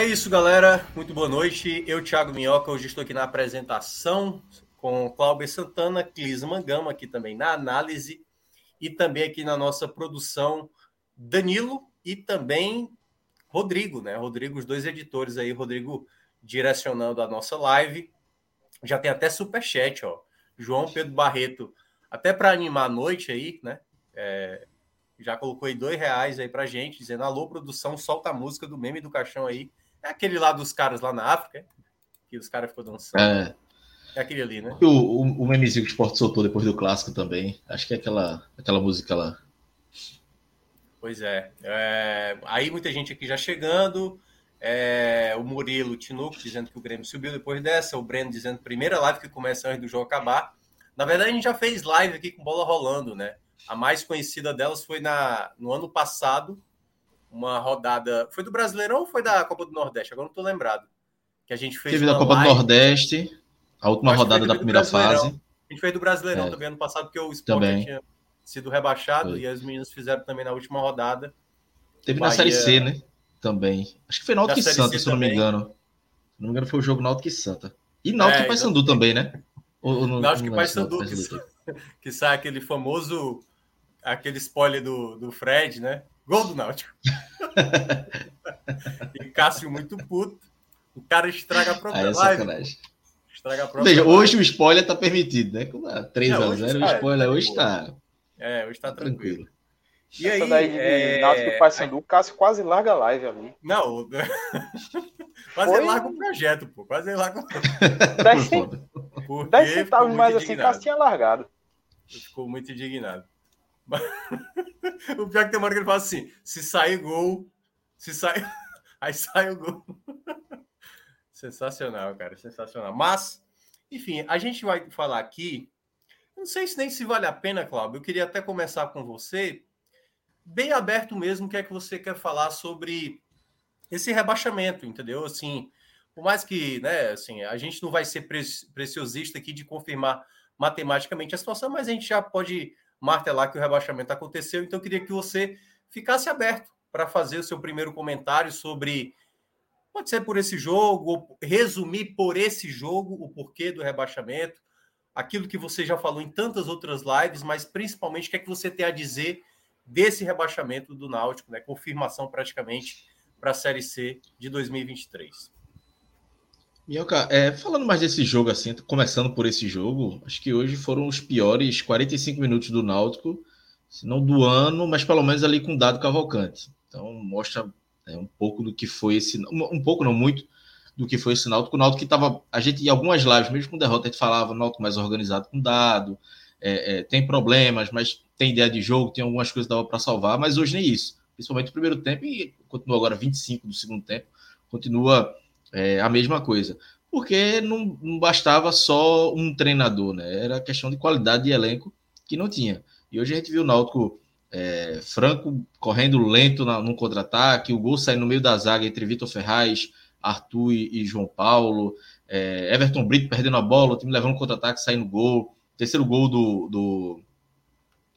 É isso, galera. Muito boa noite. Eu, Thiago Minhoca, hoje estou aqui na apresentação com Cláudio Santana, Clis Mangama, aqui também na análise, e também aqui na nossa produção, Danilo e também Rodrigo, né? Rodrigo, os dois editores aí, Rodrigo direcionando a nossa live. Já tem até superchat, ó. João Pedro Barreto, até para animar a noite aí, né? É, já colocou aí dois reais aí pra gente, dizendo: alô, produção, solta a música do meme do caixão aí. É aquele lá dos caras lá na África, que os caras ficam dançando. É. É aquele ali, né? O, o, o memezinho que o Sport soltou depois do clássico também. Acho que é aquela, aquela música lá. Pois é. é. Aí muita gente aqui já chegando. É, o Murilo Tinuco dizendo que o Grêmio subiu depois dessa. O Breno dizendo primeira live que começa antes do jogo acabar. Na verdade, a gente já fez live aqui com bola rolando, né? A mais conhecida delas foi na, no ano passado, uma rodada. Foi do Brasileirão ou foi da Copa do Nordeste? Agora não tô lembrado. Que a gente fez. Teve da Copa live. do Nordeste, a última rodada da primeira fase. A gente fez do Brasileirão é. também ano passado, porque o Sport também. tinha sido rebaixado foi. e as meninas fizeram também na última rodada. Teve Bahia... na Série C, né? Também. Acho que foi Náutico e Santa, se eu não me engano. Se não me engano, foi o jogo Náutico e Santa. E Náutico é, e Paysandu também, né? Ou, Náutico e Paysandu, que, que sai aquele famoso aquele spoiler do, do Fred, né? Gol do Náutico. e Cássio muito puto. O cara estraga a própria Aí é live. Estraga a própria Veja, live. hoje o spoiler tá permitido, né? Com 3x0, o spoiler é, hoje tá. É, hoje tá tranquilo. tranquilo. E Essa aí, daí de é... Náutico Paysandu, o Cássio quase larga a live ali. Não, quase Foi... larga o projeto, pô. Quase larga o 10 centavos mais assim, Cássio tinha largado. Ficou muito indignado. o pior é que tem uma hora que ele fala assim: se sair gol, se sai. Aí sai o gol. sensacional, cara, sensacional. Mas, enfim, a gente vai falar aqui. Não sei se nem se vale a pena, Cláudio. Eu queria até começar com você, bem aberto mesmo, o que é que você quer falar sobre esse rebaixamento, entendeu? Assim, por mais que, né, assim, a gente não vai ser preciosista aqui de confirmar matematicamente a situação, mas a gente já pode martelar que o rebaixamento aconteceu. Então, eu queria que você ficasse aberto para fazer o seu primeiro comentário sobre. Pode ser por esse jogo, resumir por esse jogo o porquê do rebaixamento, aquilo que você já falou em tantas outras lives, mas principalmente o que é que você tem a dizer desse rebaixamento do Náutico, né? Confirmação praticamente para a Série C de 2023. Minhoca, é, falando mais desse jogo, assim, começando por esse jogo, acho que hoje foram os piores 45 minutos do Náutico, se não do ano, mas pelo menos ali com dado Cavalcante. Então mostra é, um pouco do que foi esse. Um pouco, não muito, do que foi esse Náutico. O Náutico que estava. A gente, em algumas lives, mesmo com derrota, a gente falava Náutico mais organizado com dado, é, é, tem problemas, mas tem ideia de jogo, tem algumas coisas que dava para salvar, mas hoje nem isso. Principalmente no primeiro tempo e continua agora 25 do segundo tempo, continua é, a mesma coisa. Porque não, não, bastava só um treinador, né? Era questão de qualidade de elenco que não tinha. E hoje a gente viu o Náutico é, Franco correndo lento na, num contra-ataque, o gol saindo no meio da zaga entre Vitor Ferraz, Arthur e, e João Paulo, é, Everton Brito perdendo a bola, o time levando contra-ataque, saindo gol. Terceiro gol do. do...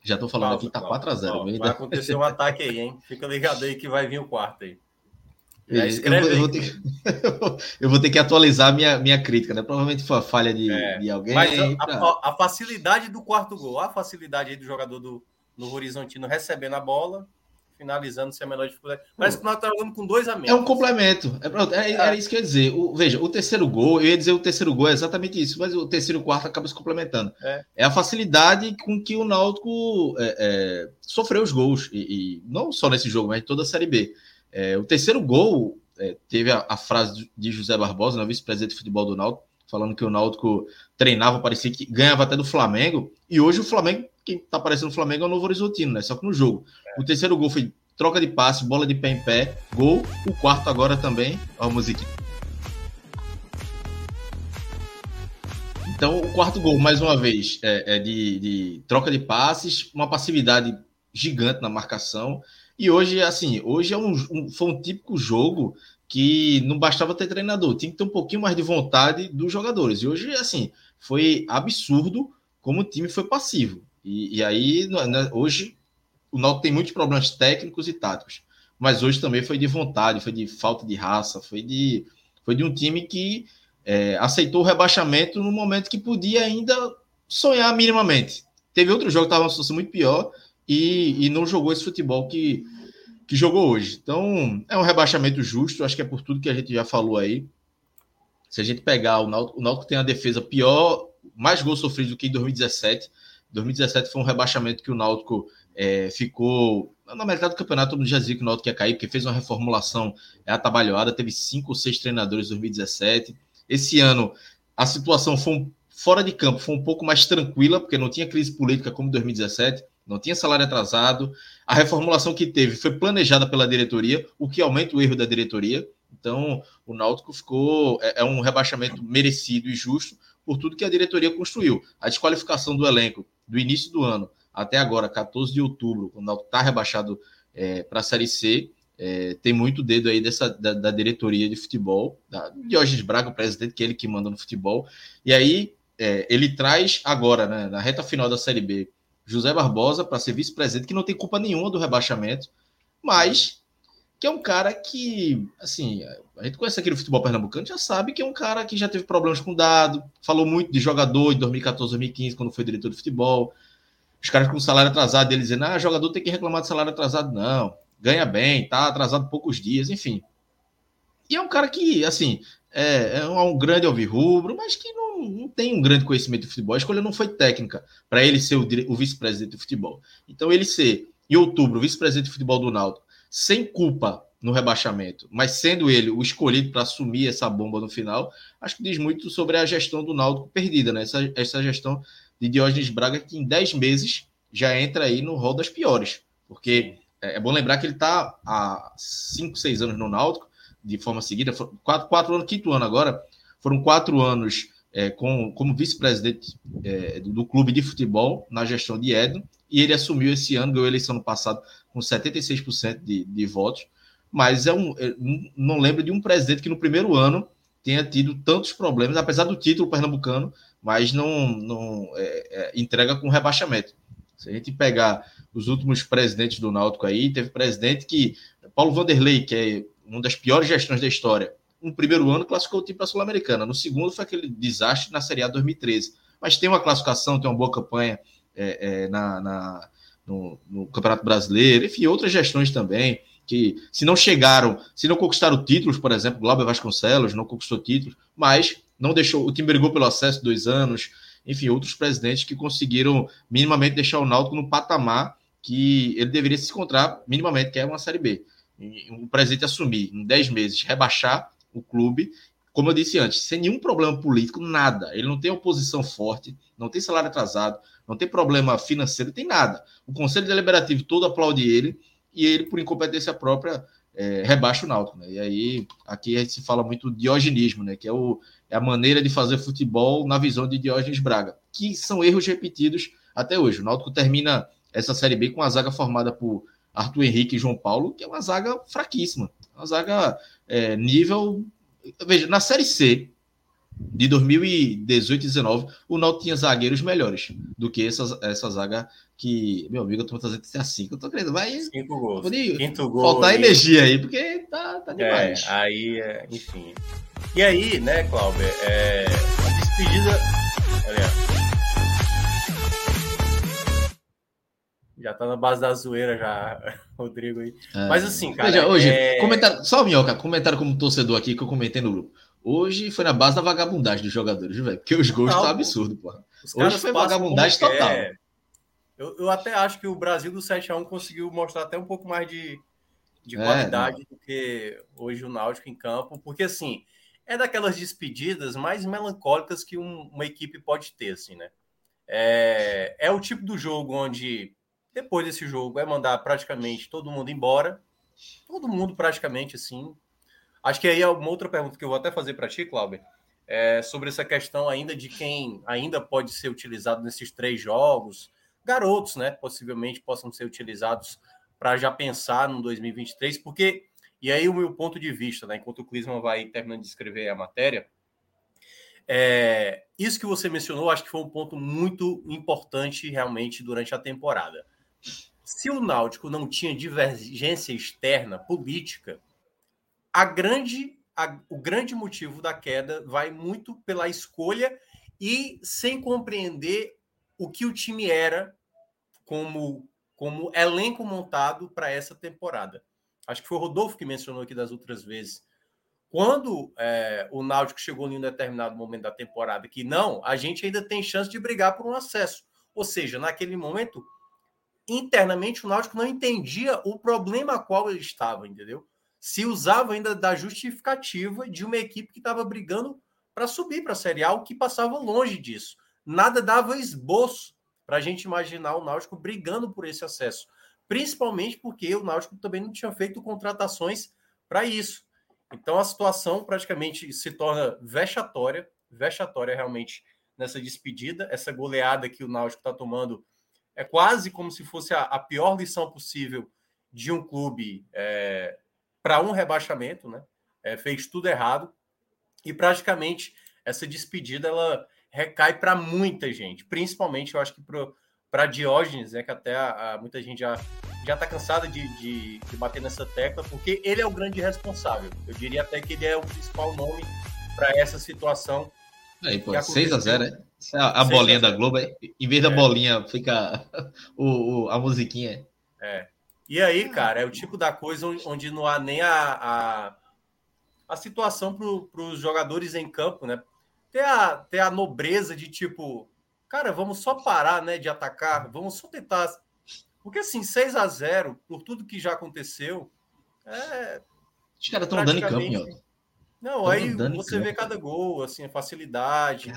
Já estou falando aqui, tá 4x0. Vai acontecer um ataque aí, hein? Fica ligado aí que vai vir o quarto aí. É, eu, eu, vou ter, eu, vou ter, que atualizar minha, minha crítica, né? Provavelmente foi a falha de, é, de alguém. Mas a, a, a, facilidade do quarto gol, a facilidade do jogador do, do Horizontino recebendo a bola, finalizando sem a menor dificuldade. Parece que nós estamos jogando com dois a menos. É um complemento. É, é, é. Era isso que eu ia dizer. O, veja, o terceiro gol, eu ia dizer o terceiro gol é exatamente isso, mas o terceiro e o quarto acaba se complementando. É, é a facilidade com que o Náutico é, é, sofreu os gols, e, e, não só nesse jogo, mas em toda a Série B. o terceiro gol teve a, a, frase de José Barbosa, né, vice-presidente de futebol do Náutico, falando que o Náutico treinava, parecia que ganhava até do Flamengo, e hoje o Flamengo, quem tá aparecendo no Flamengo é o Novo Horizontino, né? Só que no jogo. É. O terceiro gol foi troca de passe, bola de pé em pé, gol. O quarto agora também, ó a musiquinha. Então, o quarto gol, mais uma vez, é, é de, de, troca de passes, uma passividade gigante na marcação. E hoje, assim, hoje é um, um, foi um típico jogo que não bastava ter treinador, tinha que ter um pouquinho mais de vontade dos jogadores. E hoje, assim, foi absurdo como o time foi passivo. E, e aí, né, hoje, o Náutico tem muitos problemas técnicos e táticos, mas hoje também foi de vontade, foi de falta de raça, foi de, foi de um time que é, aceitou o rebaixamento no momento que podia ainda sonhar minimamente. Teve outro jogo que estava uma situação muito pior e, e não jogou esse futebol que, que jogou hoje. Então, é um rebaixamento justo, acho que é por tudo que a gente já falou aí. Se a gente pegar o Náutico, o Náutico tem a defesa pior, mais gols sofridos do que em 2017. 2017 foi um rebaixamento que o Náutico é, ficou na metade do campeonato, todo mundo já dizia que o Náutico ia cair, porque fez uma reformulação é, atabalhoada, teve cinco ou seis treinadores em 2017. Esse ano, a situação foi um, fora de campo, foi um pouco mais tranquila, porque não tinha crise política como em 2017 não tinha salário atrasado. A reformulação que teve foi planejada pela diretoria, o que aumenta o erro da diretoria. Então, o Náutico ficou. É, é um rebaixamento merecido e justo por tudo que a diretoria construiu. A desqualificação do elenco do início do ano até agora, 14 de outubro, quando o Náutico está rebaixado é, para a Série C, é, tem muito dedo aí dessa, da, da diretoria de futebol, da Diógenes Braga, o presidente, que é ele que manda no futebol. E aí, é, ele traz agora, né, na reta final da Série B, José Barbosa para ser vice-presidente, que não tem culpa nenhuma do rebaixamento, mas que é um cara que, assim, a gente conhece aqui no futebol pernambucano, já sabe que é um cara que já teve problemas com dado, falou muito de jogador em 2014, 2015, quando foi diretor de futebol. Os caras com salário atrasado, ele dizendo, ah, jogador tem que reclamar de salário atrasado. Não, ganha bem, tá atrasado poucos dias, enfim. E é um cara que, assim, é, é um, grande alvirrubro, mas que não, não, tem um grande conhecimento de futebol. A escolha não foi técnica para ele ser o, o vice-presidente de futebol. Então, ele ser, em outubro, vice-presidente de futebol do Náutico, sem culpa no rebaixamento, mas sendo ele o escolhido para assumir essa bomba no final, acho que diz muito sobre a gestão do Náutico perdida, né? Essa, essa gestão de Diógenes Braga, que em 10 meses já entra aí no rol das piores. Porque é, é bom lembrar que ele está há 5, 6 anos no Náutico, de forma seguida, quatro, quatro anos, quinto ano agora, foram quatro anos é, com, como vice-presidente é, do, do, clube de futebol na gestão de Edno, e ele assumiu esse ano, ganhou a eleição no passado com 76% de, de votos, mas é um, é, não lembro de um presidente que no primeiro ano tenha tido tantos problemas, apesar do título pernambucano, mas não, não é, é, entrega com rebaixamento. Se a gente pegar os últimos presidentes do Náutico aí, teve presidente que Paulo Vanderlei, que é uma das piores gestões da história. No primeiro ano classificou o time para a Sul-Americana, no segundo foi aquele desastre na Série A 2013. Mas tem uma classificação, tem uma boa campanha é, é, na, na no, no, Campeonato Brasileiro, enfim, outras gestões também, que se não chegaram, se não conquistaram títulos, por exemplo, Glauber Vasconcelos não conquistou títulos, mas não deixou, o time brigou pelo acesso dois anos, enfim, outros presidentes que conseguiram minimamente deixar o Náutico no patamar que ele deveria se encontrar minimamente, que é uma Série B um presidente assumir em 10 meses, rebaixar o clube, como eu disse antes, sem nenhum problema político, nada. Ele não tem oposição forte, não tem salário atrasado, não tem problema financeiro, tem nada. O Conselho Deliberativo todo aplaude ele e ele, por incompetência própria, é, rebaixa o Náutico. Né? E aí, aqui a gente se fala muito diogenismo, né? que é, o, é a maneira de fazer futebol na visão de Diógenes Braga, que são erros repetidos até hoje. O Náutico termina essa Série B com a zaga formada por Arthur Henrique e João Paulo, que é uma zaga fraquíssima. Uma zaga é, nível. Veja, na Série C de 2018 e 19, o Náutico tinha zagueiros melhores do que essa, essa zaga que, meu amigo, eu tô fazendo isso assim, que eu tô querendo, vai. Cinco gols. Quinto gol. Faltar energia aí, porque tá, tá demais. É, aí, é, enfim. E aí, né, Cláudio, é, a despedida. Olha, Já tá na base da zoeira já, Rodrigo aí. É. Mas assim, cara. Veja, hoje, é... comentário, só minhoca, comentário como torcedor aqui que eu comentei no grupo. Hoje foi na base da vagabundagem dos jogadores, velho. Porque os gols estão absurdos, porra. Hoje foi vagabundagem total. Eu, eu, até acho que o Brasil do 7x1 conseguiu mostrar até um pouco mais de, de é, qualidade do que hoje o Náutico em campo, porque assim, é daquelas despedidas mais melancólicas que um, uma equipe pode ter, assim, né? É, é o tipo do jogo onde, depois desse jogo, é mandar praticamente todo mundo embora, todo mundo praticamente, assim. Acho que aí é uma outra pergunta que eu vou até fazer para ti, Cláudio, é sobre essa questão ainda de quem ainda pode ser utilizado nesses três jogos, garotos, né? Possivelmente possam ser utilizados para já pensar no 2023, porque, e aí o meu ponto de vista, né? Enquanto o Clisman vai terminando de escrever a matéria, é, isso que você mencionou, acho que foi um ponto muito importante realmente durante a temporada. Se o Náutico não tinha divergência externa política, a grande, a, o grande motivo da queda vai muito pela escolha e sem compreender o que o time era como, como elenco montado para essa temporada. Acho que foi o Rodolfo que mencionou aqui das outras vezes. Quando é, o Náutico chegou em um determinado momento da temporada que não, a gente ainda tem chance de brigar por um acesso. Ou seja, naquele momento, internamente o Náutico não entendia o problema a qual ele estava, entendeu? Se usava ainda da justificativa de uma equipe que estava brigando para subir para a Série A, o que passava longe disso nada dava esboço para a gente imaginar o Náutico brigando por esse acesso. Principalmente porque o Náutico também não tinha feito contratações para isso. Então a situação praticamente se torna vexatória, vexatória realmente nessa despedida. Essa goleada que o Náutico está tomando é quase como se fosse a, a, pior lição possível de um clube é, para um rebaixamento, né? É, fez tudo errado e praticamente essa despedida ela recai para muita gente, principalmente eu acho que para Diógenes, né, que até a, a, muita gente já já está cansada de, de, de, bater nessa tecla, porque ele é o grande responsável. Eu diria até que ele é o principal nome para essa situação. Aí, pô, 6 a 0 é? A, a bolinha da Globo, em vez da é. bolinha, fica o, o, a musiquinha. É. E aí, cara, é o tipo da coisa onde não há nem a, a, a situação para os jogadores em campo, né? ter a, ter a nobreza de tipo, cara, vamos só parar né, de atacar, vamos só tentar. Porque assim, 6 a 0 por tudo que já aconteceu, é. Os caras estão dando em campo, meu. Não, aí você vê cada gol, assim, a facilidade.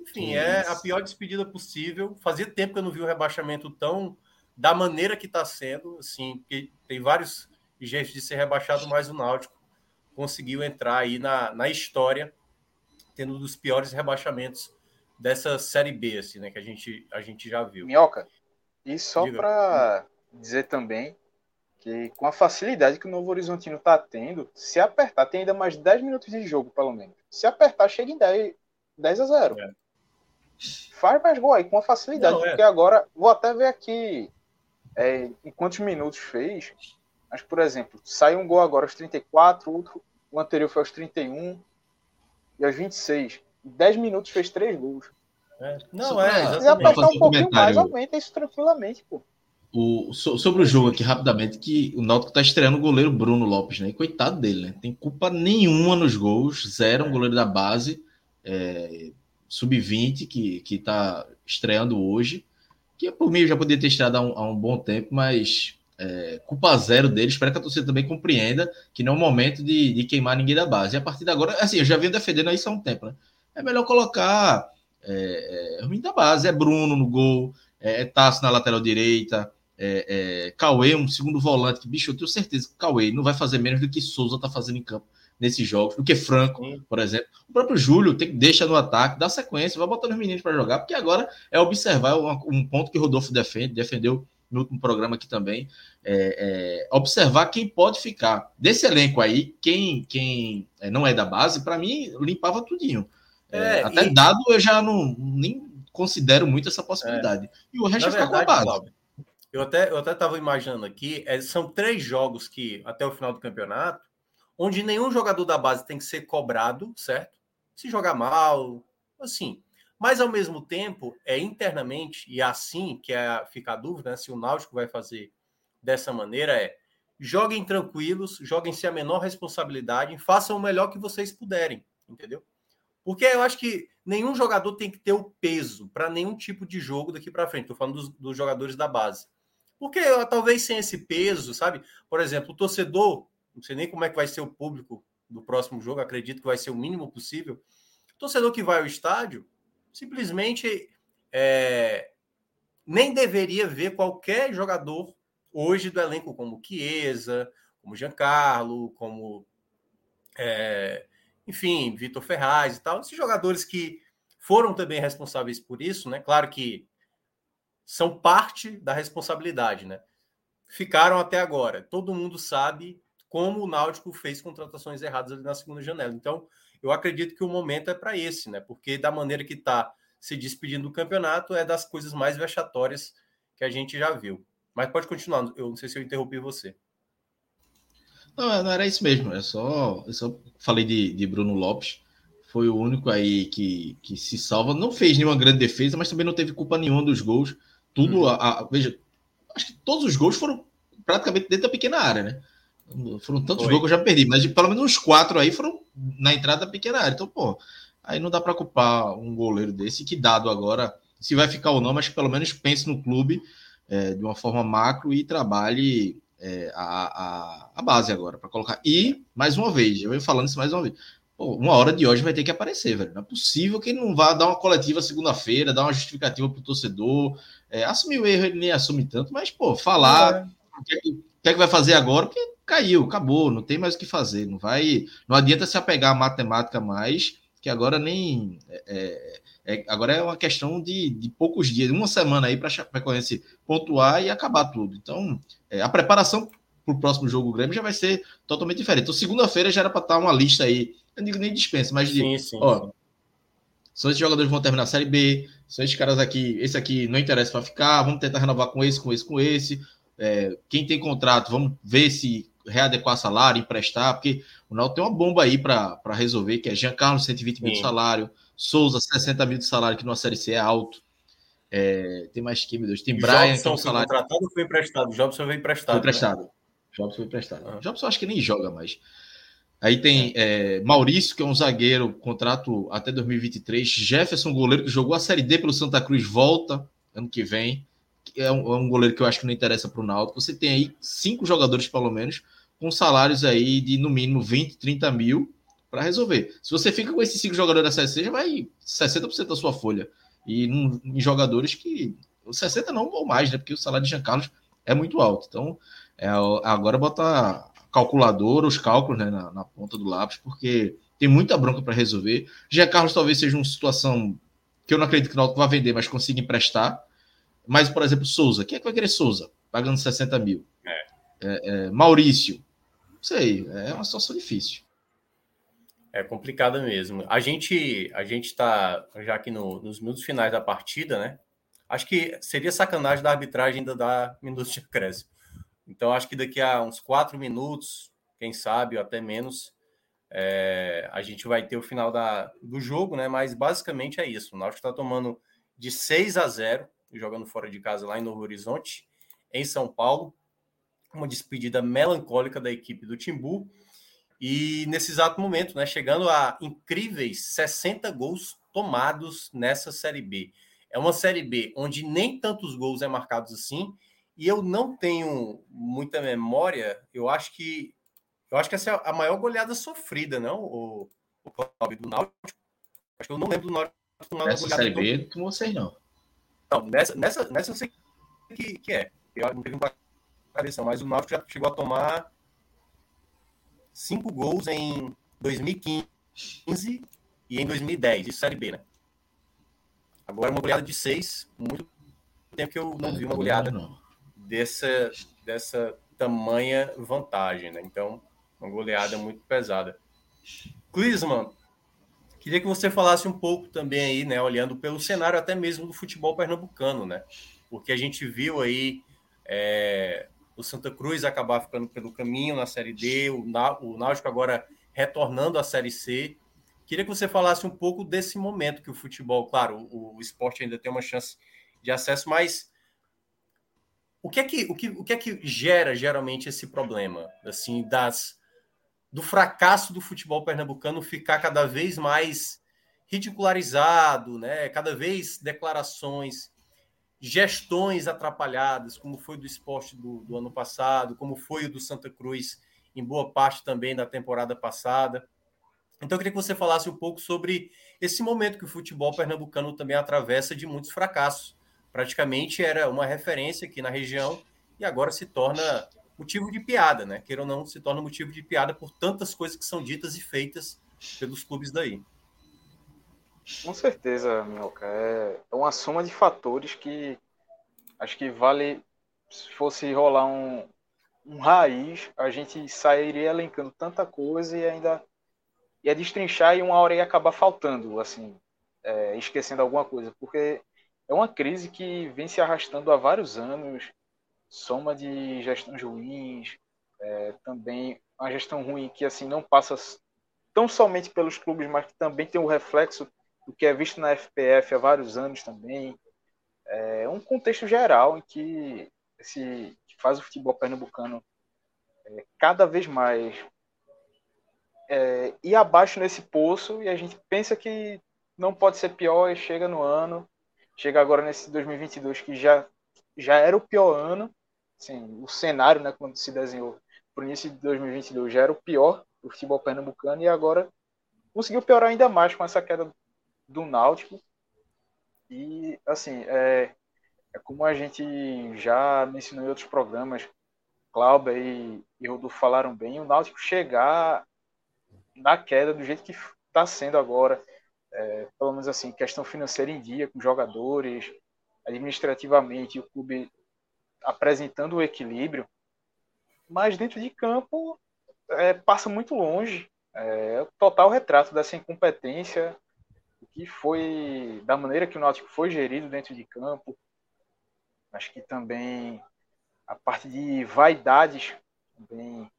Enfim, é a pior despedida possível. Fazia tempo que eu não vi o rebaixamento tão da maneira que está sendo, assim, porque tem vários jeitos de ser rebaixado, mas o Náutico conseguiu entrar aí na, na história tendo um dos piores rebaixamentos dessa Série B, assim, né? Que a gente, a gente já viu. Minhoca, e só para dizer também que com a facilidade que o Novo Horizontino está tendo, se apertar, tem ainda mais 10 minutos de jogo, pelo menos. Se apertar, chega em 10, 10 a 0. É. Faz mais gol aí, com a facilidade, Não, é. porque agora, vou até ver aqui é, em quantos minutos fez. Mas, por exemplo, sai um gol agora aos 34, outro, o anterior foi aos 31, e aos 26, 10 minutos fez 3 gols. É. Não, é. Se apertar um pouquinho mais, aumenta isso tranquilamente, pô. O, sobre o jogo aqui, rapidamente, que o Náutico tá estreando o goleiro Bruno Lopes, né? E coitado dele, né? Tem culpa nenhuma nos gols, zero, um goleiro da base, é, sub-20, que, que tá estreando hoje, que por mim já poderia ter estreado há um, há um bom tempo, mas é, culpa zero dele. Espero que a torcida também compreenda que não é o momento de, de, queimar ninguém da base. E a partir de agora, assim, eu já venho defendendo isso há um tempo, né? É melhor colocar é, é, da base, é Bruno no gol, é, é Tasso na lateral direita, é, é, Cauê, um segundo volante, que, bicho, eu tenho certeza que Cauê não vai fazer menos do que Souza tá fazendo em campo nesses jogos, do que Franco, por exemplo. O próprio Júlio tem que deixar no ataque, dá sequência, vai botando os meninos para jogar, porque agora é observar um, um ponto que Rodolfo defende, defendeu no último programa aqui também, é, é, observar quem pode ficar. Desse elenco aí, quem, quem é, não é da base, para mim, limpava tudinho. É, é até e... dado, eu já não nem considero muito essa possibilidade. E o resto fica com a base. Cláudio, eu até eu até estava imaginando aqui, são três jogos que até o final do campeonato, onde nenhum jogador da base tem que ser cobrado, certo? Se jogar mal, assim. Mas, ao mesmo tempo, é internamente, e é assim que é, fica a dúvida né, se o Náutico vai fazer dessa maneira, é joguem tranquilos, joguem sem a menor responsabilidade, façam o melhor que vocês puderem, entendeu? Porque eu acho que nenhum jogador tem que ter o peso para nenhum tipo de jogo daqui para frente. Estou falando dos, dos, jogadores da base. Porque talvez sem esse peso, sabe? Por exemplo, o torcedor, não sei nem como é que vai ser o público do próximo jogo, acredito que vai ser o mínimo possível. O torcedor que vai ao estádio, simplesmente é, nem deveria ver qualquer jogador hoje do elenco, como Chiesa, como Giancarlo, como é, enfim, Vitor Ferraz e tal, esses jogadores que foram também responsáveis por isso, né? Claro que são parte da responsabilidade, né? Ficaram até agora. Todo mundo sabe como o Náutico fez contratações erradas ali na segunda janela. Então, eu acredito que o momento é para esse, né? Porque da maneira que está se despedindo do campeonato é das coisas mais vexatórias que a gente já viu. Mas pode continuar, eu não sei se eu interrompi você. Não, não era isso mesmo, é só, eu só falei de, de Bruno Lopes, foi o único aí que, que se salva, não fez nenhuma grande defesa, mas também não teve culpa nenhuma dos gols, tudo, hum. a, a, veja, acho que todos os gols foram praticamente dentro da pequena área, né? Foram tantos Foi. gols que eu já perdi, mas pelo menos uns quatro aí foram na entrada da pequena área. Então, pô, aí não dá para culpar um goleiro desse, que dado agora, se vai ficar ou não, mas que pelo menos pense no clube é, de uma forma macro e trabalhe é, a, a, a, base agora para colocar. E, mais uma vez, eu venho falando isso mais uma vez. Pô, uma hora de hoje vai ter que aparecer, velho. Não é possível que ele não vá dar uma coletiva segunda-feira, dar uma justificativa pro torcedor. É, assumir o erro, ele nem assume tanto, mas, pô, falar é. o que, é que, o que, é que vai fazer agora, porque caiu, acabou, não tem mais o que fazer. Não vai. Não adianta se apegar à matemática mais, que agora nem. É, é é, agora é uma questão de, de poucos dias, uma semana aí para a Chapecoense pontuar e acabar tudo. Então, é, a preparação para o próximo jogo do Grêmio já vai ser totalmente diferente. Então, segunda-feira já era para estar uma lista aí, eu digo nem dispensa, mas de. Sim, sim, ó, sim. São esses jogadores que vão terminar a Série B, são esses caras aqui, esse aqui não interessa para ficar, vamos tentar renovar com esse, com esse, com esse. É, quem tem contrato, vamos ver se readequar salário, emprestar, porque o Náutico tem uma bomba aí para resolver, que é Giancarlo, 120 mil de salário, Souza, 60 mil de salário, que numa Série C é alto. É, tem mais que, meu Deus. Tem Brian, Jobson que é um salário... foi contratado ou foi emprestado? O Jobson foi emprestado. Foi emprestado. Né? Jobson foi emprestado. Ah. Jobson acho que nem joga mais. Aí tem é. Maurício, que é um zagueiro, contrato até 2023. Jefferson, goleiro que jogou a Série D pelo Santa Cruz, volta ano que vem. É um, é um goleiro que eu acho que não interessa para o Náutico. Você tem aí cinco jogadores, pelo menos, com salários aí de no mínimo 20, 30 mil para resolver. Se você fica com esses cinco jogadores da Série C, já vai 60% da sua folha. E em jogadores que. 60 não ou mais, né? Porque o salário de Jean Carlos é muito alto. Então, é, agora bota calculadora, os cálculos né, na, na, ponta do lápis, porque tem muita bronca para resolver. Jean Carlos talvez seja uma situação que eu não acredito que o Náutico vá vender, mas consiga emprestar. Mas, por exemplo, Souza. Quem é que vai querer Souza? Pagando 60 mil. É. É, é, Maurício. Não sei. É uma situação difícil. É complicada mesmo. A gente a gente está já aqui no, nos minutos finais da partida, né? Acho que seria sacanagem da arbitragem ainda dar minutos de acréscimo. Então acho que daqui a uns quatro minutos, quem sabe, ou até menos, é, a gente vai ter o final da, do jogo, né? Mas basicamente é isso. O Náutico está tomando de 6 a 0, jogando fora de casa lá em Novo Horizonte, em São Paulo. Uma despedida melancólica da equipe do Timbu e nesse exato momento, né, chegando a incríveis 60 gols tomados nessa Série B. É uma Série B onde nem tantos gols é marcados assim, e eu não tenho muita memória, eu acho que eu acho que essa é a maior goleada sofrida, não? O, o clube do Náutico. Acho que eu não lembro do Náutico tomar Essa Série B, com vocês não. Não, nessa, nessa, nessa eu sei que, que é. Eu não teve uma cabeça, mas o Náutico já chegou a tomar cinco gols em 2015 e em 2010, isso Série B, né? Agora uma goleada de seis, muito tempo que eu não vi uma goleada dessa, dessa tamanha vantagem, né? Então, uma goleada muito pesada. Clisman, queria que você falasse um pouco também aí, né, olhando pelo cenário até mesmo do futebol pernambucano, né? Porque a gente viu aí é, o Santa Cruz acabar ficando pelo caminho na Série D, o, o Náutico agora retornando à Série C. Queria que você falasse um pouco desse momento que o futebol, claro, o, o esporte ainda tem uma chance de acesso, mas o que é que, o que, o que, é que gera geralmente esse problema, assim, das do fracasso do futebol pernambucano ficar cada vez mais ridicularizado, né? Cada vez declarações, gestões atrapalhadas, como foi do esporte do, do ano passado, como foi o do Santa Cruz em boa parte também da temporada passada. Então, eu queria que você falasse um pouco sobre esse momento que o futebol pernambucano também atravessa de muitos fracassos. Praticamente era uma referência aqui na região e agora se torna motivo de piada, né? Queira ou não, se torna motivo de piada por tantas coisas que são ditas e feitas pelos clubes daí. Com certeza, Minhoca. É uma soma de fatores que acho que vale, se fosse rolar um, um raiz, a gente sairia elencando tanta coisa e ainda ia destrinchar e uma hora ia acabar faltando, assim, é, esquecendo alguma coisa, porque é uma crise que vem se arrastando há vários anos, soma de gestões ruins, é, também uma gestão ruim que assim não passa tão somente pelos clubes, mas que também tem o reflexo do que é visto na FPF há vários anos também. É um contexto geral em que, esse, que faz o futebol pernambucano é, cada vez mais é, ir abaixo nesse poço e a gente pensa que não pode ser pior e chega no ano, chega agora nesse 2022 que já, já era o pior ano, assim, o cenário, né, quando se desenhou para o início de 2022 já era o pior do futebol pernambucano e agora conseguiu piorar ainda mais com essa queda do Náutico. E assim é, é como a gente já mencionou em outros programas Cláudia e, e Rodolfo falaram bem, o Náutico chegar na queda do jeito que está sendo agora, é, pelo menos assim, questão financeira em dia, com jogadores, administrativamente, o clube apresentando o equilíbrio, mas dentro de campo é, passa muito longe. É, o total retrato dessa incompetência, que foi, da maneira que o Náutico foi gerido dentro de campo. Acho que também a parte de vaidades também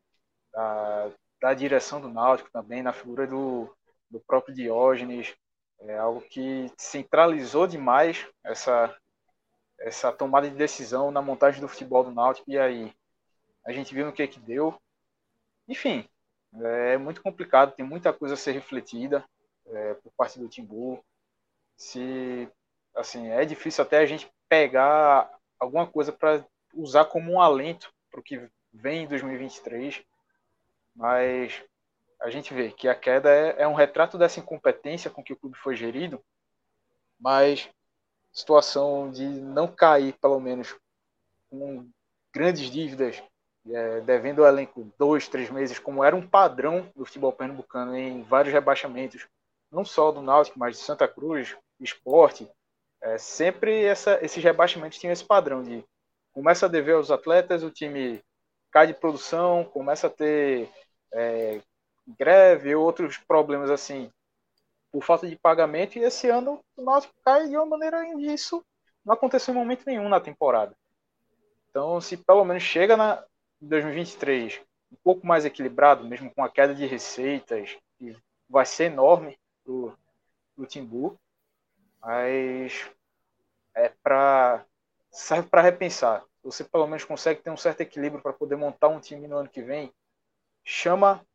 da, da direção do Náutico também, na figura do, do próprio Diógenes, é algo que centralizou demais essa, essa tomada de decisão na montagem do futebol do Náutico, e aí a gente viu no que que deu. Enfim, é muito complicado, tem muita coisa a ser refletida é, por parte do Timbu. Se, assim, é difícil até a gente pegar alguma coisa para usar como um alento para o que vem em 2023 mas a gente vê que a queda é, é um retrato dessa incompetência com que o clube foi gerido, mas situação de não cair, pelo menos, com grandes dívidas, é, devendo o elenco dois, três meses, como era um padrão do futebol pernambucano em vários rebaixamentos, não só do Náutico, mas de Santa Cruz, Esporte, é, sempre essa, esses rebaixamentos tinham esse padrão de começa a dever aos atletas, o time cai de produção, começa a ter é, greve ou outros problemas assim por falta de pagamento e esse ano o Náutico cai de uma maneira isso não aconteceu em momento nenhum na temporada. Então, se pelo menos chega na 2023 um pouco mais equilibrado, mesmo com a queda de receitas, que vai ser enorme pro, pro Timbu, mas é para serve para repensar. Você pelo menos consegue ter um certo equilíbrio para poder montar um time no ano que vem chama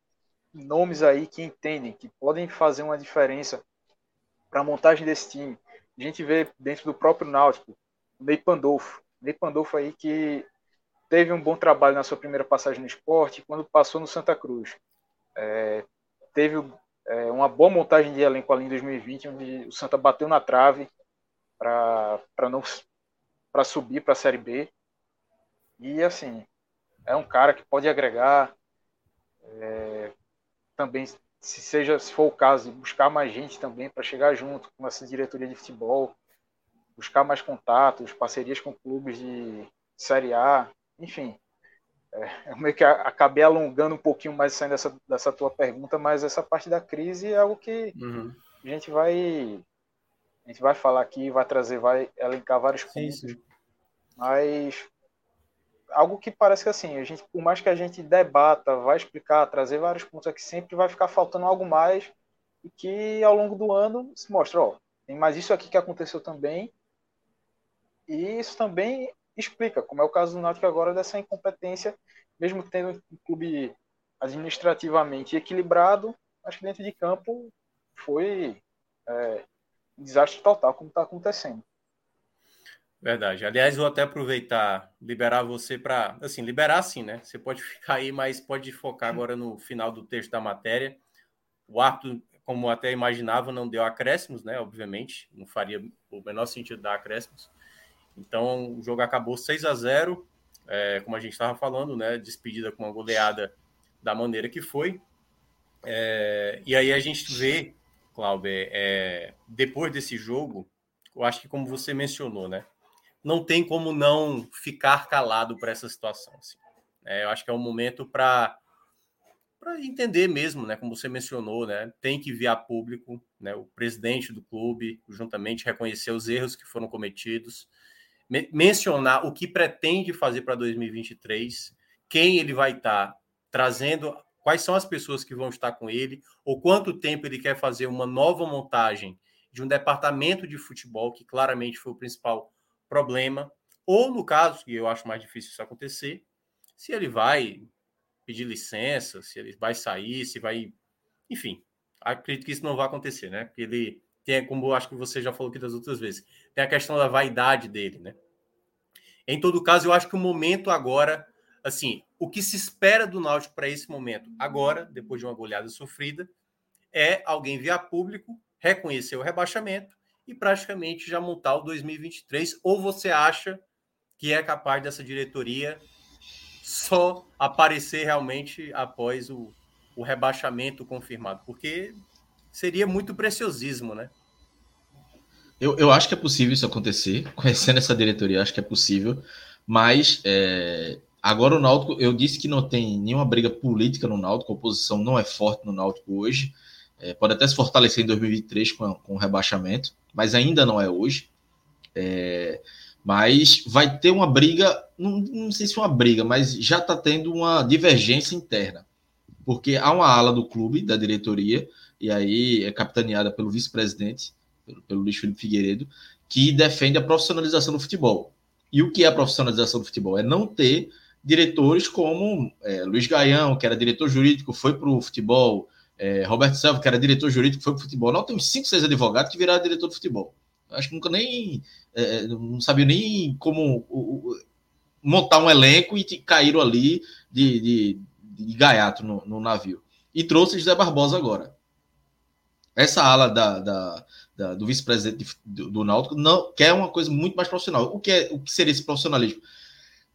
nomes aí que entendem, que podem fazer uma diferença para a montagem desse time. A gente vê dentro do próprio Náutico, o Ney Pandolfo. Ney Pandolfo aí que teve um bom trabalho na sua primeira passagem no esporte, quando passou no Santa Cruz. É, teve é, uma boa montagem de elenco ali em 2020, onde o Santa bateu na trave para não para subir para a Série B. E assim, é um cara que pode agregar, é, também, se seja, se for o caso, buscar mais gente também para chegar junto com essa diretoria de futebol, buscar mais contatos, parcerias com clubes de Série A, enfim. É, eu meio que acabei alongando um pouquinho mais saindo dessa, dessa tua pergunta, mas essa parte da crise é algo que uhum. a gente vai a gente vai falar aqui, vai trazer, vai elencar vários pontos, sim, sim. mas algo que parece que assim, a gente, por mais que a gente debata, vai explicar, trazer vários pontos aqui, sempre vai ficar faltando algo mais e que ao longo do ano se mostra, ó, tem mais isso aqui que aconteceu também, e isso também explica, como é o caso do Náutico agora, dessa incompetência, mesmo tendo um clube administrativamente equilibrado, acho que dentro de campo foi é, um desastre total, como está acontecendo. Verdade. Aliás, vou até aproveitar, liberar você para. Assim, liberar sim, né? Você pode ficar aí, mas pode focar agora no final do texto da matéria. O árbitro, como até imaginava, não deu acréscimos, né? Obviamente, não faria o menor sentido dar acréscimos. Então, o jogo acabou 6 a 0 é, como a gente estava falando, né? Despedida com uma goleada da maneira que foi. É, e aí a gente vê, Cláudio, é, depois desse jogo, eu acho que como você mencionou, né? Não tem como não ficar calado para essa situação. Assim. É, eu acho que é um momento para entender mesmo, né? Como você mencionou, né? Tem que vir a público, né? O presidente do clube, juntamente, reconhecer os erros que foram cometidos, me mencionar o que pretende fazer para 2023, quem ele vai estar tá trazendo, quais são as pessoas que vão estar com ele, ou quanto tempo ele quer fazer uma nova montagem de um departamento de futebol, que claramente foi o principal problema, ou no caso, que eu acho mais difícil isso acontecer, se ele vai pedir licença, se ele vai sair, se vai. Enfim, acredito que isso não vai acontecer, né? Porque ele tem, como eu acho que você já falou aqui das outras vezes, tem a questão da vaidade dele, né? Em todo caso, eu acho que o momento agora, assim, o que se espera do Náutico para esse momento, agora, depois de uma goleada sofrida, é alguém via público, reconhecer o rebaixamento e praticamente já montar o 2023. Ou você acha que é capaz dessa diretoria só aparecer realmente após o, o rebaixamento confirmado, porque seria muito preciosismo, né? Eu, eu acho que é possível isso acontecer, conhecendo essa diretoria, acho que é possível, mas é, agora o Náutico, eu disse que não tem nenhuma briga política no Náutico, a oposição não é forte no Náutico hoje, é, pode até se fortalecer em 2023 com, com o rebaixamento, mas ainda não é hoje. É, mas vai ter uma briga, não, não sei se uma briga, mas já está tendo uma divergência interna, porque há uma ala do clube, da diretoria, e aí é capitaneada pelo vice-presidente, pelo, pelo Luiz Felipe Figueiredo, que defende a profissionalização do futebol. E o que é a profissionalização do futebol? É não ter diretores como é, Luiz Gaião, que era diretor jurídico, foi para o futebol, é, Roberto Selva, que era diretor jurídico, foi para futebol. Não, tem 5, 6 advogados que viraram diretor de futebol. Acho que nunca nem. É, não sabia nem como o, o, montar um elenco e caíram ali de, de, de gaiato no, no, navio. E trouxe José Barbosa agora. Essa ala da, da do vice-presidente do, do Náutico não quer uma coisa muito mais profissional. O que, é, o que seria esse profissionalismo?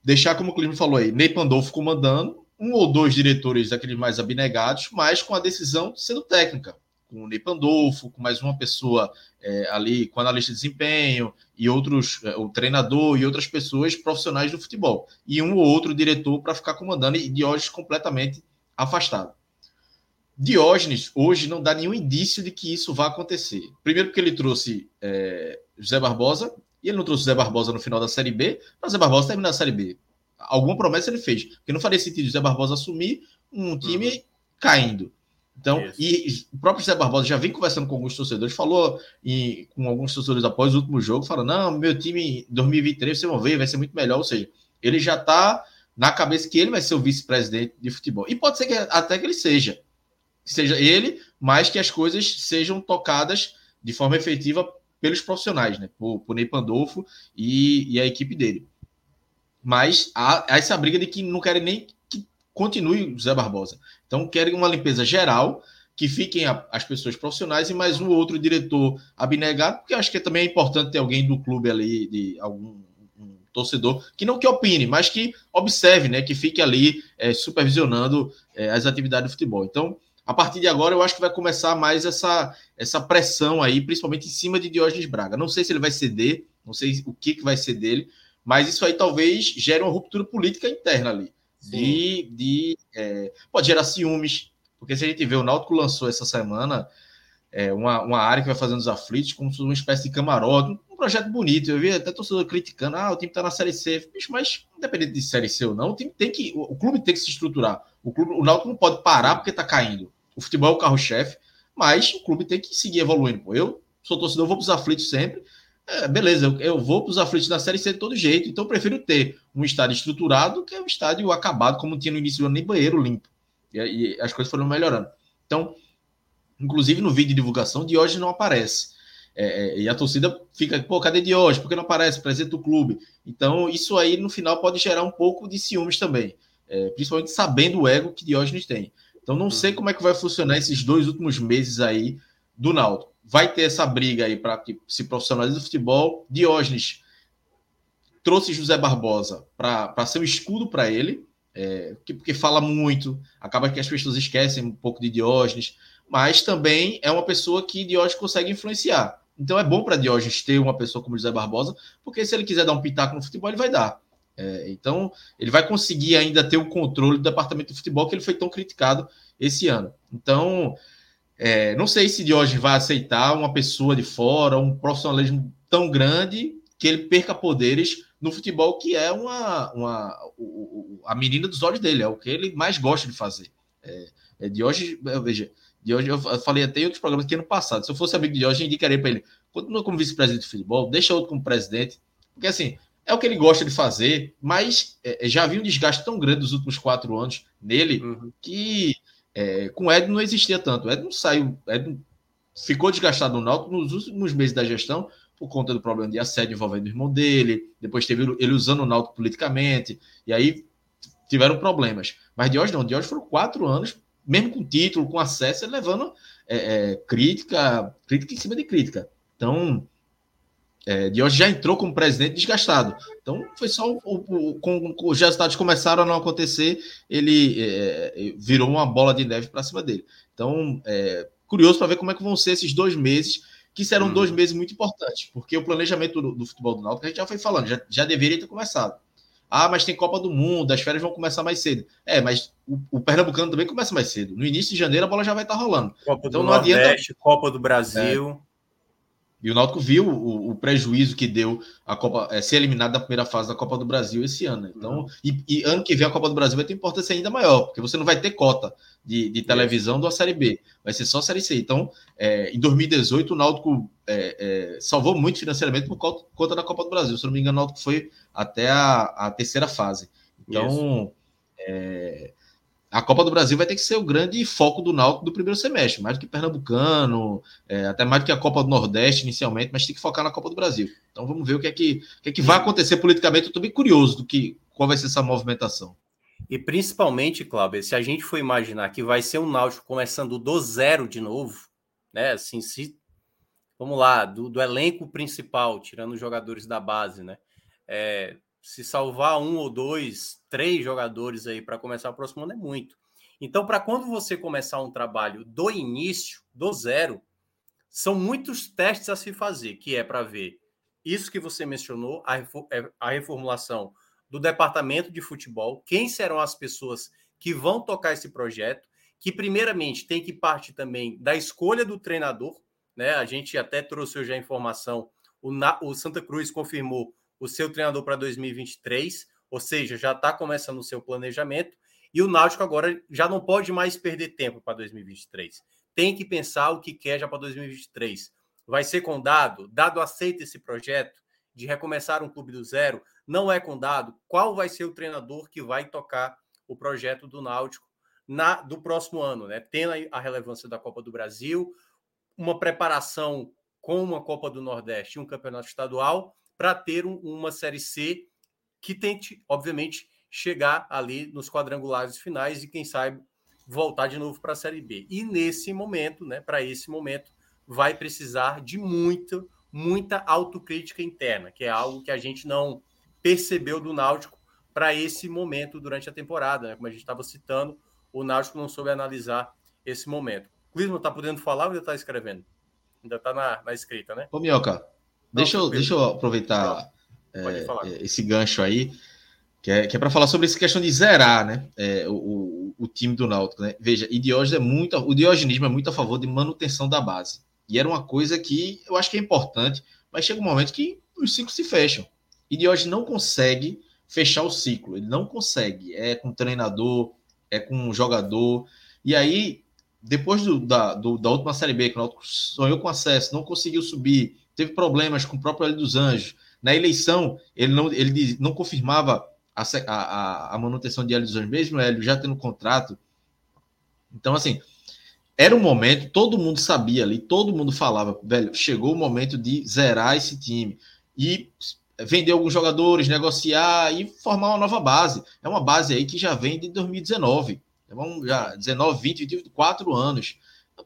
Deixar, como o Clima falou aí, Ney Pandolfo comandando, um ou dois diretores daqueles mais abnegados, mas com a decisão sendo técnica com o Ney Pandolfo, com mais uma pessoa é, ali com analista de desempenho e outros, é, o treinador e outras pessoas profissionais do futebol. E um ou outro diretor para ficar comandando e Diógenes completamente afastado. Diógenes hoje não dá nenhum indício de que isso vai acontecer. Primeiro porque ele trouxe é, José Barbosa, e ele não trouxe José Barbosa no final da Série B, para José Barbosa terminar a Série B. Alguma promessa ele fez, porque não faria sentido José Barbosa assumir um time uhum. caindo. Então, e o próprio José Barbosa já vem conversando com alguns torcedores, falou e, com alguns torcedores após o último jogo, falando: não, meu time em 2023 vocês vão ver, vai ser muito melhor. Ou seja, ele já está na cabeça que ele vai ser o vice-presidente de futebol. E pode ser que até que ele seja. Que seja ele, mas que as coisas sejam tocadas de forma efetiva pelos profissionais, né? Por, por Ney Pandolfo e, e a equipe dele. Mas há, há essa briga de que não querem nem que continue o José Barbosa. Então, querem uma limpeza geral, que fiquem a, as pessoas profissionais e mais um outro diretor abnegado, porque acho que também é importante ter alguém do clube ali, de algum um torcedor, que não que opine, mas que observe, né, que fique ali é, supervisionando é, as atividades do futebol. Então, a partir de agora, eu acho que vai começar mais essa, essa pressão aí, principalmente em cima de Diógenes Braga. Não sei se ele vai ceder, não sei o que, que vai ser dele, mas isso aí talvez gere uma ruptura política interna ali de, de é, pode gerar ciúmes, porque se a gente vê, o Náutico lançou essa semana é, uma, uma área que vai fazendo os aflitos como se fosse uma espécie de camarote, um projeto bonito. Eu vi até torcedor criticando, ah, o time está na Série C. Bicho, mas independente de Série C ou não, o time tem que, o, clube tem que se estruturar. O, clube, o Náutico não pode parar porque está caindo. O futebol é o carro-chefe. mas o clube tem que seguir evoluindo. Pô. Eu sou torcedor, vou para os aflitos sempre. É, beleza, eu, eu vou para os aflitos da Série C de todo jeito, então eu prefiro ter um estádio estruturado que é um estádio acabado, como tinha no início do ano, nem banheiro limpo. E, e as coisas foram melhorando. Então, inclusive no vídeo de divulgação, de hoje não aparece. É, é, e a torcida fica, pô, cadê de hoje? Por que não aparece? Presente do clube. Então, isso aí no final pode gerar um pouco de ciúmes também. É, principalmente sabendo o ego que Diógenes tem. Então, não sei uhum. como é que vai funcionar esses dois últimos meses aí do Náutico. Vai ter essa briga aí para que se profissionalize o futebol. Diógenes trouxe José Barbosa para ser um escudo para ele, é, porque fala muito, acaba que as pessoas esquecem um pouco de Diógenes, mas também é uma pessoa que Diógenes consegue influenciar. Então é bom para Diógenes ter uma pessoa como José Barbosa, porque se ele quiser dar um pitaco no futebol, ele vai dar. É, então, ele vai conseguir ainda ter o controle do departamento de futebol que ele foi tão criticado esse ano. Então, é, não sei se Diógenes vai aceitar uma pessoa de fora, um profissionalismo tão grande que ele perca poderes no futebol, que é uma, uma a menina dos olhos dele, é o que ele mais gosta de fazer. É, é Diógenes, veja, Diógenes, eu falei até em outros programas que ano passado, se eu fosse amigo de Diógenes, eu indicaria para ele, continua como vice-presidente de futebol, deixa outro como presidente, porque assim, é o que ele gosta de fazer, mas é, é, já havia um desgaste tão grande nos últimos quatro anos nele uhum. que é, com o Ed não existia tanto. O Ed não saiu, Ed ficou desgastado no Náutico nos últimos meses da gestão por conta do problema de assédio envolvendo o irmão dele, depois teve ele usando o Náutico politicamente, e aí tiveram problemas. Mas de hoje não, de hoje foram quatro anos, mesmo com título, com acesso, levando é, é, crítica, crítica em cima de crítica. Então, é, Diógenes já entrou como presidente desgastado. Então, foi só o, o, com, os resultados começaram a não acontecer, ele é, virou uma bola de neve para cima dele. Então, é, curioso para ver como é que vão ser esses dois meses, que serão hum. dois meses muito importantes, porque o planejamento do, do futebol do Náutico, a gente já foi falando, já, já deveria ter começado. Ah, mas tem Copa do Mundo, as férias vão começar mais cedo. É, mas o, o Pernambucano também começa mais cedo. No início de janeiro a bola já vai estar rolando. Copa então não Nordeste, adianta. Copa do Brasil. É. E o Náutico viu o, o, prejuízo que deu a Copa é, ser eliminado da primeira fase da Copa do Brasil esse ano. Então, uhum. e, e, ano que vem a Copa do Brasil vai ter importância ainda maior, porque você não vai ter cota de, de televisão da Série B, vai ser só Série C. Então, é, em 2018, o Náutico é, é, salvou muito financeiramente por conta da Copa do Brasil. Se não me engano, o Náutico foi até a, a terceira fase. Então, a Copa do Brasil vai ter que ser o grande foco do Náutico do primeiro semestre, mais do que Pernambucano, é, até mais do que a Copa do Nordeste inicialmente, mas tem que focar na Copa do Brasil. Então vamos ver o que é que, o que, é que vai acontecer politicamente. Eu estou bem curioso do que qual vai ser essa movimentação. E principalmente, Cláudio, se a gente for imaginar que vai ser um Náutico começando do zero de novo, né? Assim, se vamos lá, do, do elenco principal, tirando os jogadores da base, né? É, se salvar um ou dois, três jogadores aí para começar o próximo ano é muito. Então, para quando você começar um trabalho do início, do zero, são muitos testes a se fazer, que é para ver isso que você mencionou, a, é, a reformulação do departamento de futebol, quem serão as pessoas que vão tocar esse projeto, que primeiramente tem que partir também da escolha do treinador, né? A gente até trouxe hoje a informação, o, o Santa Cruz confirmou o seu treinador para 2023, ou seja, já está começando o seu planejamento, e o Náutico agora já não pode mais perder tempo para 2023. Tem que pensar o que quer já para 2023. Vai ser com Dado? Dado aceita esse projeto de recomeçar um clube do zero? Não é com Dado? Qual vai ser o treinador que vai tocar o projeto do Náutico na, do próximo ano, né? Tendo a relevância da Copa do Brasil, uma preparação com uma Copa do Nordeste e um campeonato estadual, para ter um, uma Série C que tente, obviamente, chegar ali nos quadrangulares finais e, quem sabe, voltar de novo para a Série B. E nesse momento, né, para esse momento, vai precisar de muita, muita autocrítica interna, que é algo que a gente não percebeu do Náutico para esse momento durante a temporada. Né? Como a gente estava citando, o Náutico não soube analisar esse momento. Clisman está podendo falar ou ainda está escrevendo? Ainda está na, na escrita, né? Ô, Minhoca, Deixa eu, deixa eu aproveitar é, é, esse gancho aí, que é, que é para falar sobre essa questão de zerar né, é, o, o, o, time do Náutico. Né? Veja, e Diógenes é muito, o diogenismo é muito a favor de manutenção da base. E era uma coisa que eu acho que é importante, mas chega um momento que os ciclos se fecham. E Diógenes não consegue fechar o ciclo, ele não consegue. É com treinador, é com jogador. E aí depois do, da, do, da última Série B, que o Náutico sonhou com acesso, não conseguiu subir, teve problemas com o próprio Hélio dos Anjos. Na eleição, ele não, ele não confirmava a, a, a manutenção de Hélio dos Anjos, mesmo Hélio já tendo contrato. Então, assim, era um momento, todo mundo sabia ali, todo mundo falava, velho, chegou o momento de zerar esse time e vender alguns jogadores, negociar e formar uma nova base. É uma base aí que já vem de 2019. Vamos já 19, 20, 24 anos.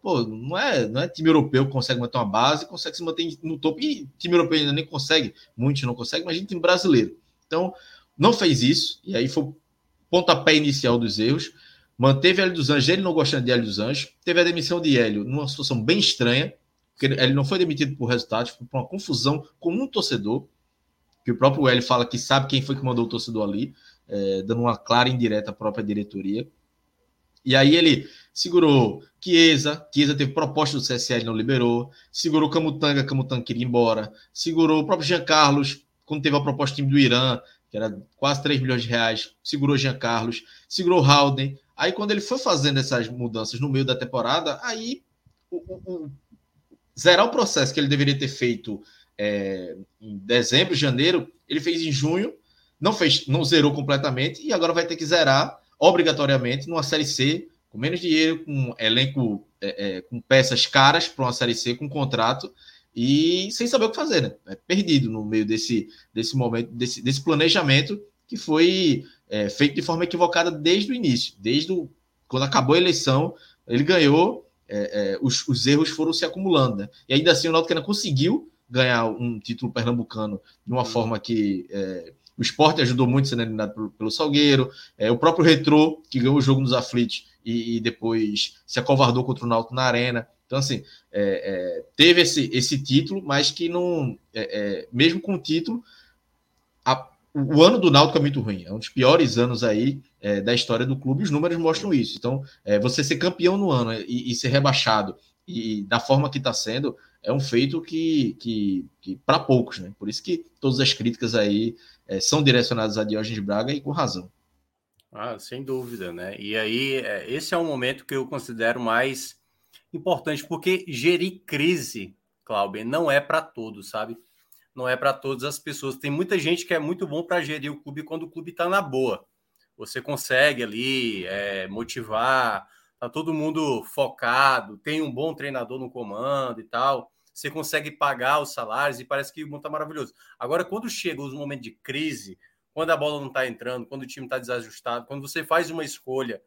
Pô, não é, não é time europeu que consegue manter uma base, consegue se manter no topo. E time europeu ainda nem consegue, muitos não conseguem, mas a gente tem brasileiro. Então, não fez isso, e aí foi o pontapé inicial dos erros. Manteve Hélio dos Anjos, ele não gostando de Hélio dos Anjos. Teve a demissão de Hélio numa situação bem estranha, porque ele não foi demitido por resultados, foi por uma confusão com um torcedor, que o próprio Hélio fala que sabe quem foi que mandou o torcedor ali, é, dando uma clara indireta à própria diretoria. E aí ele segurou Chiesa, Chiesa teve proposta do CSL, não liberou, segurou Camutanga, Camutanga queria ir embora, segurou o próprio Jean Carlos, quando teve a proposta do time do Irã, que era quase 3 milhões de reais, segurou Jean Carlos, segurou Halden. Aí quando ele foi fazendo essas mudanças no meio da temporada, aí o, o, o zerar o processo que ele deveria ter feito é, em dezembro, janeiro, ele fez em junho, não fez, não zerou completamente e agora vai ter que zerar obrigatoriamente numa Série C, com menos dinheiro, com elenco, é, é, com peças caras para uma Série C, com contrato, e sem saber o que fazer, né? É perdido no meio desse, desse momento, desse, desse planejamento que foi é, feito de forma equivocada desde o início, desde o, quando acabou a eleição, ele ganhou, é, é, os, os, erros foram se acumulando, né? E ainda assim o Náutico ainda conseguiu ganhar um título pernambucano de uma forma que é, o esporte ajudou muito sendo eliminado pelo, pelo Salgueiro. É, o próprio Retrô, que ganhou o jogo nos aflitos e, e depois se acovardou contra o Náutico na arena. Então, assim, é, é, teve esse, esse título, mas que não. É, é, mesmo com o título, a, o ano do Náutico é muito ruim. É um dos piores anos aí é, da história do clube. Os números mostram isso. Então, você ser campeão no ano e, e ser rebaixado e da forma que está sendo, é um feito que, que, que para poucos, né? Por isso que todas as críticas aí é, são direcionadas a Diógenes Braga e com razão. Ah, sem dúvida, né? E aí, é, esse é um momento que eu considero mais importante, porque gerir crise, Cláudio, não é para todos, sabe? Não é para todas as pessoas. Tem muita gente que é muito bom para gerir o clube quando o clube está na boa. Você consegue ali é, motivar, tá todo mundo focado, tem um bom treinador no comando e tal você consegue pagar os salários e parece que o mundo está maravilhoso. Agora, quando chega os momentos de crise, quando a bola não está entrando, quando o time está desajustado, quando você faz uma escolha,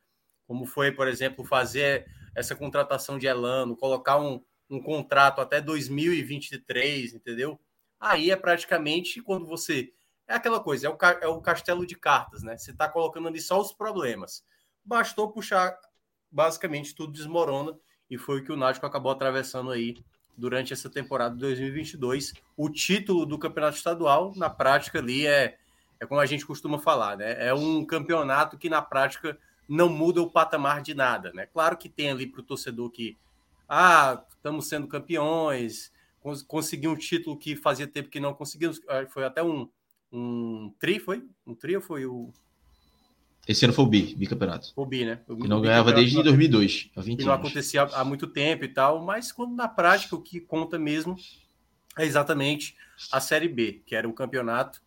como foi, por exemplo, fazer essa contratação de Elano, colocar um, um contrato até 2023, entendeu? Aí é praticamente quando você. É aquela coisa, é o, é o castelo de cartas, né? Você está colocando ali só os problemas. Bastou puxar, basicamente tudo desmorona, e foi o que o Náutico acabou atravessando aí durante essa temporada de 2022. O título do campeonato estadual, na prática, ali é, é como a gente costuma falar, né? É um campeonato que, na prática, não muda o patamar de nada, né? Claro que tem ali para o torcedor que, ah, estamos sendo campeões, cons consegui um título que fazia tempo que não conseguimos, ah, foi até um, um tri, foi? Um tri ou foi o esse ano foi o Bi, bicampeonato. O Bi, né? O que não ganhava desde 2002, há 20 não anos. acontecia há muito tempo e tal, mas quando na prática o que conta mesmo é exatamente a Série B, que era o campeonato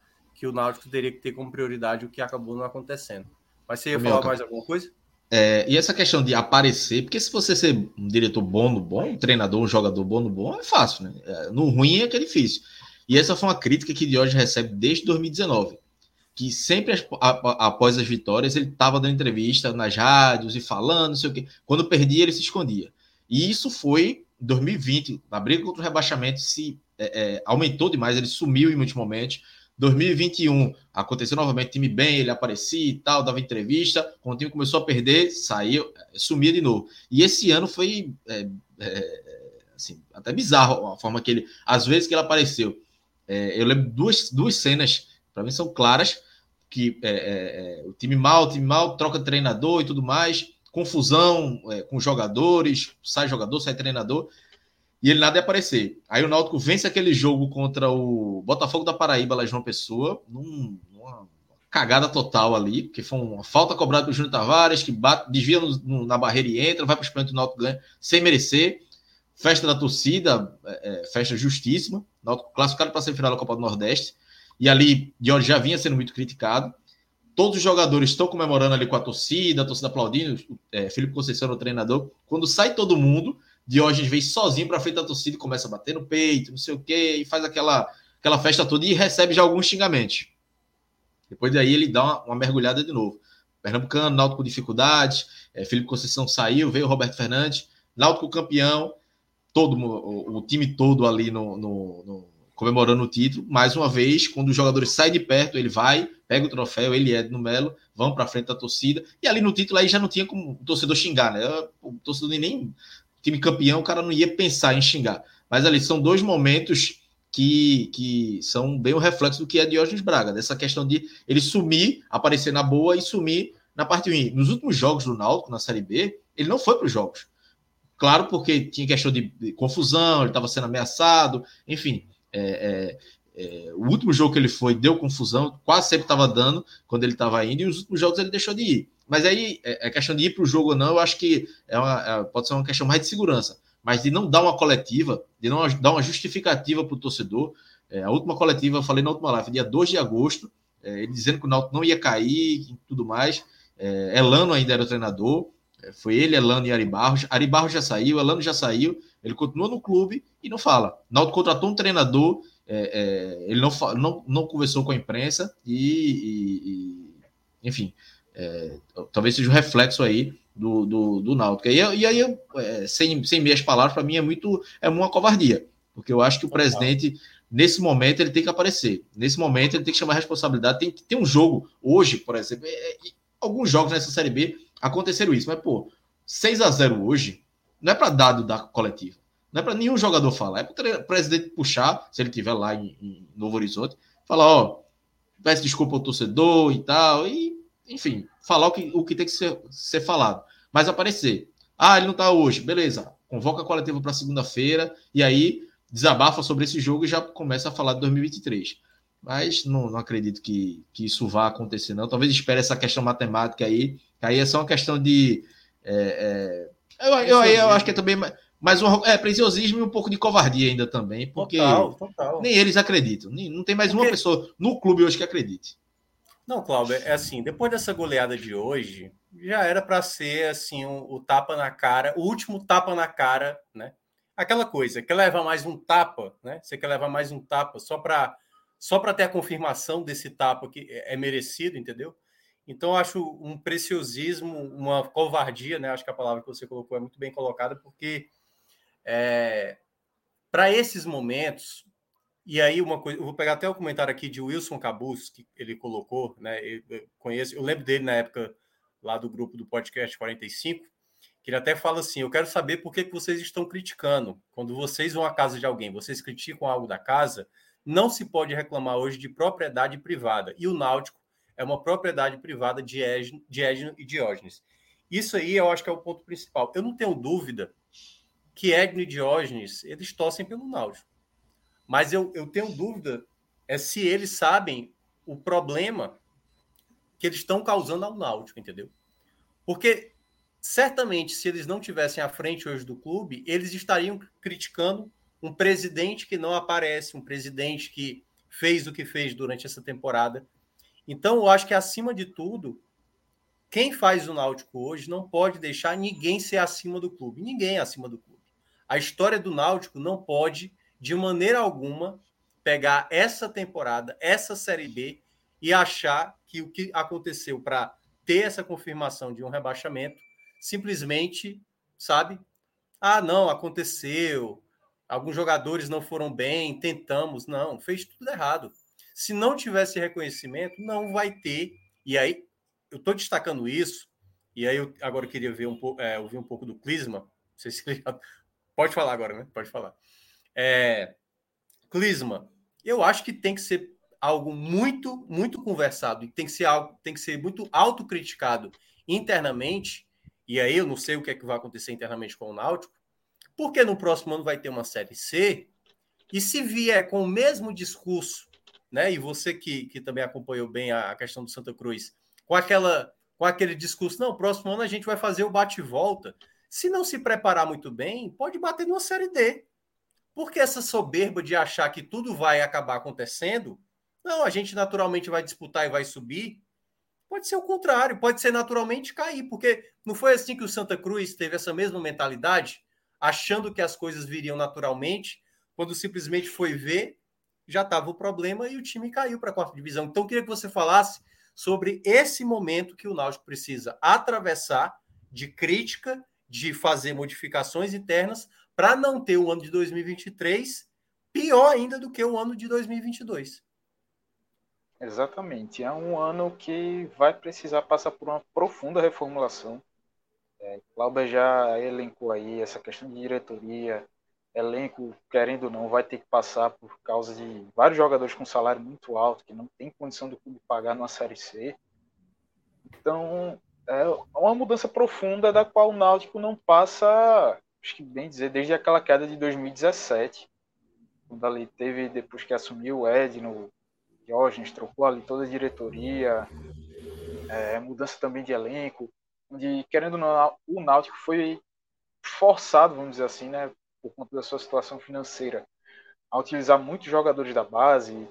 que o Náutico teria que ter como prioridade, o que acabou não acontecendo. Mas você ia falar mais alguma coisa? É, e essa questão de aparecer, porque se você ser um diretor bom no bom, um treinador, um jogador bom no bom, é fácil, né? É, no ruim é que é difícil. E essa foi uma crítica que Diógenes recebe desde 2019 que sempre após as vitórias ele estava dando entrevista nas rádios e falando, não sei o quê. Quando perdia, ele se escondia. E isso foi 2020, na briga contra o rebaixamento, se é, é, aumentou demais, ele sumiu em muitos momentos. 2021 aconteceu novamente, time bem, ele aparecia e tal, dava entrevista. Quando o time começou a perder, saiu, sumia de novo. E esse ano foi é, é assim, até bizarro a forma que ele, às vezes que ele apareceu. É, eu lembro duas, duas cenas para mim são claras, que o time mal, o time mal, troca treinador e tudo mais, confusão com jogadores, sai jogador, sai treinador, e ele nada ia aparecer. Aí o Náutico vence aquele jogo contra o Botafogo da Paraíba, lá em João Pessoa, num, numa cagada total ali, porque foi uma falta cobrada do Júnior Tavares, que bate, desvia no, no, na barreira e entra, vai para o espanto do Náutico ganha, sem merecer. Festa da torcida, é, é festa justíssima, Náutico classificado para a semifinal da Copa do Nordeste, e ali já vinha sendo muito criticado. Todos os jogadores estão comemorando ali com a torcida, a torcida aplaudindo, é, Felipe Conceição o treinador. Quando sai todo mundo, Diógenes vem sozinho para frente da torcida e começa a bater no peito, não sei o quê, e faz aquela, aquela festa toda e recebe já alguns xingamentos. Depois daí ele dá uma, uma mergulhada de novo. Pernambucano, Náutico com dificuldades, é, Felipe Conceição saiu, veio Roberto Fernandes, Náutico campeão, todo o, o time todo ali no, no, no, comemorando o título. Mais uma vez, quando os jogadores saem de perto, ele vai, pega o troféu, ele é no Melo, vão para frente da torcida. E ali no título aí já não tinha como o torcedor xingar, né? O torcedor nem time campeão, o cara não ia pensar em xingar. Mas ali são dois momentos que, que são bem o reflexo do que é Diógenes Braga, dessa questão de ele sumir, aparecer na boa e sumir na parte ruim. Nos últimos jogos do Náutico, na Série B, ele não foi para os jogos. Claro, porque tinha questão de, de confusão, ele estava sendo ameaçado, enfim. É, é, é, o último jogo que ele foi deu confusão, quase sempre estava dando quando ele estava indo, e os últimos jogos ele deixou de ir. Mas aí, é, é questão de ir para o jogo ou não, eu acho que é uma, é, pode ser uma questão mais de segurança. Mas de não dar uma coletiva, de não dar uma justificativa para o torcedor. É, a última coletiva, eu falei na última live, dia 2 de agosto, é, ele dizendo que o Náutico não ia cair e tudo mais. Elano ainda era o treinador. Foi ele, Elano e Ari Barros. Ari Barros já saiu, Elano já saiu. Ele continua no clube e não fala. Náutico contratou um treinador, é, ele não, não, não conversou com a imprensa e, e, e enfim, é, talvez seja um reflexo aí do, do, do Náutico. E, e aí, eu, é, sem, sem meias palavras, para mim é muito é uma covardia, porque eu acho que o presidente, nesse momento, ele tem que aparecer. Nesse momento, ele tem que chamar a responsabilidade. Tem que ter um jogo, hoje, por exemplo, é, é alguns jogos nessa Série B aconteceram isso, mas, pô, 6 a 0 hoje não é para dado da coletiva. Não é para nenhum jogador falar, é para o presidente puxar, se ele estiver lá em, em Novo Horizonte, falar, ó, peço desculpa ao torcedor e tal, e enfim, falar o que, o que tem que ser, ser falado. Mas aparecer. Ah, ele não está hoje. Beleza. Convoca a coletiva para segunda-feira e aí desabafa sobre esse jogo e já começa a falar de 2023. Mas não, não acredito que, que isso vá acontecer, não. Talvez espere essa questão matemática aí. Que aí é só uma questão de. É, é, eu, eu, eu, acho que é também mais um é, preciosismo e um pouco de covardia ainda também, porque total, total. nem eles acreditam. Nem, não tem mais porque... uma pessoa no clube hoje que acredite. Não, Cláudio, é assim, depois dessa goleada de hoje, já era para ser assim o, o, tapa na cara, o último tapa na cara, né? Aquela coisa, quer levar mais um tapa, né? Você quer levar mais um tapa só para só para ter a confirmação desse tapa que é, é merecido, entendeu? Então acho um preciosismo, uma covardia, né? Acho que a palavra que você colocou é muito bem colocada, porque é, para esses momentos e aí, uma coisa, eu vou pegar até o comentário aqui de Wilson Cabus, que ele colocou, né? Eu, conheço, eu lembro dele na época lá do grupo do podcast 45, que ele até fala assim: Eu quero saber por que, que vocês estão criticando. Quando vocês vão à casa de alguém, vocês criticam algo da casa, não se pode reclamar hoje de propriedade privada. E o Náutico é uma propriedade privada de Edno e Diógenes. Isso aí eu acho que é o ponto principal. Eu não tenho dúvida que Edno e Diógenes eles torcem pelo Náutico. Mas eu, eu tenho dúvida é se eles sabem o problema que eles estão causando ao Náutico, entendeu? Porque certamente, se eles não tivessem à frente hoje do clube, eles estariam criticando um presidente que não aparece, um presidente que fez o que fez durante essa temporada. Então, eu acho que acima de tudo, quem faz o Náutico hoje não pode deixar ninguém ser acima do clube. Ninguém é acima do clube. A história do Náutico não pode de maneira alguma, pegar essa temporada, essa Série B, e achar que o que aconteceu para ter essa confirmação de um rebaixamento simplesmente, sabe? Ah, não, aconteceu. Alguns jogadores não foram bem, tentamos. Não, fez tudo errado. Se não tivesse reconhecimento, não vai ter. E aí, eu estou destacando isso, e aí eu agora queria ver um é, ouvir um pouco do Clisma. Não sei se pode falar agora, né? Pode falar. É, Clisma, eu acho que tem que ser algo muito, muito conversado e tem que ser algo, tem que ser muito autocriticado internamente. E aí eu não sei o que é que vai acontecer internamente com o Náutico, porque no próximo ano vai ter uma série C. E se vier com o mesmo discurso, né? E você que, que também acompanhou bem a, a questão do Santa Cruz, com aquela com aquele discurso, não, próximo ano a gente vai fazer o bate-volta. Se não se preparar muito bem, pode bater numa série D. Porque essa soberba de achar que tudo vai acabar acontecendo, não, a gente naturalmente vai disputar e vai subir. Pode ser o contrário, pode ser naturalmente cair, porque não foi assim que o Santa Cruz teve essa mesma mentalidade, achando que as coisas viriam naturalmente, quando simplesmente foi ver, já estava o problema e o time caiu para a quarta divisão. Então, eu queria que você falasse sobre esse momento que o Náutico precisa atravessar de crítica, de fazer modificações internas, para não ter o ano de 2023 pior ainda do que o ano de 2022. Exatamente. É um ano que vai precisar passar por uma profunda reformulação. É, Cláudia já elencou aí essa questão de diretoria, elenco, querendo ou não, vai ter que passar por causa de vários jogadores com salário muito alto, que não tem condição do clube pagar numa Série C. Então, é uma mudança profunda da qual o Náutico não passa, acho que bem dizer, desde aquela queda de 2017, quando ali teve, depois que assumiu o Ed no Diógenes, trocou ali toda a diretoria, é, mudança também de elenco, onde, querendo ou não, o Náutico foi forçado, vamos dizer assim, né, por conta da sua situação financeira, a utilizar muitos jogadores da base,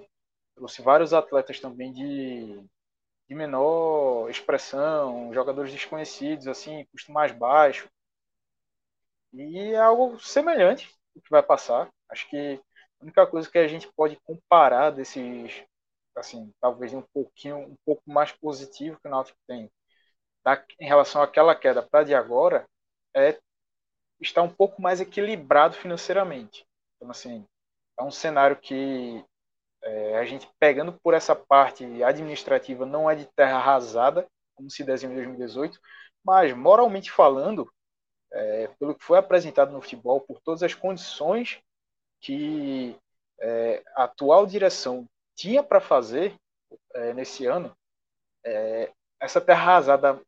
trouxe vários atletas também de, de menor expressão, jogadores desconhecidos, assim, custo mais baixo. E é algo semelhante que vai passar. Acho que a única coisa que a gente pode comparar desses, assim, talvez um pouquinho, um pouco mais positivo que o Náutico tem em relação àquela queda para de agora, é está um pouco mais equilibrado financeiramente. Então, assim, é um cenário que é, a gente pegando por essa parte administrativa não é de terra arrasada, como se desenhou em 2018, mas moralmente falando, é, pelo que foi apresentado no futebol, por todas as condições que é, a atual direção tinha para fazer é, nesse ano, é, essa terra arrasada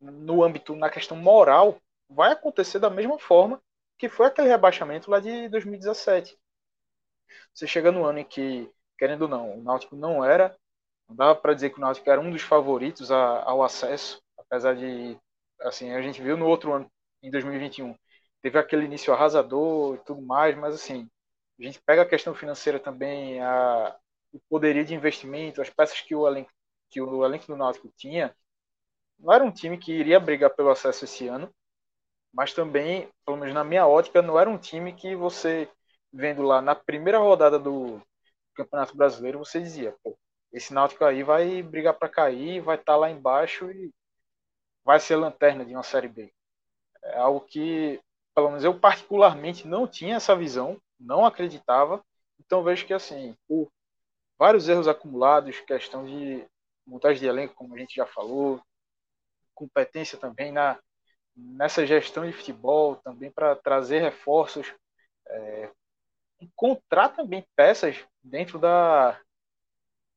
no âmbito, na questão moral, vai acontecer da mesma forma que foi aquele rebaixamento lá de 2017. Você chega no ano em que, querendo ou não, o Náutico não era, não dava para dizer que o Náutico era um dos favoritos a, ao acesso, apesar de, assim, a gente viu no outro ano, em 2021, teve aquele início arrasador e tudo mais, mas assim, a gente pega a questão financeira também, a, o poderio de investimento, as peças que o elenco, que o elenco do Náutico tinha, não era um time que iria brigar pelo acesso esse ano, mas também, pelo menos na minha ótica, não era um time que você, vendo lá na primeira rodada do Campeonato Brasileiro, você dizia, pô, esse Náutico aí vai brigar para cair, vai estar tá lá embaixo e vai ser lanterna de uma Série B. É algo que, pelo menos eu particularmente não tinha essa visão, não acreditava, então vejo que assim, por vários erros acumulados, questão de montagem de elenco, como a gente já falou, competência também na nessa gestão de futebol também para trazer reforços, é, encontrar também peças dentro da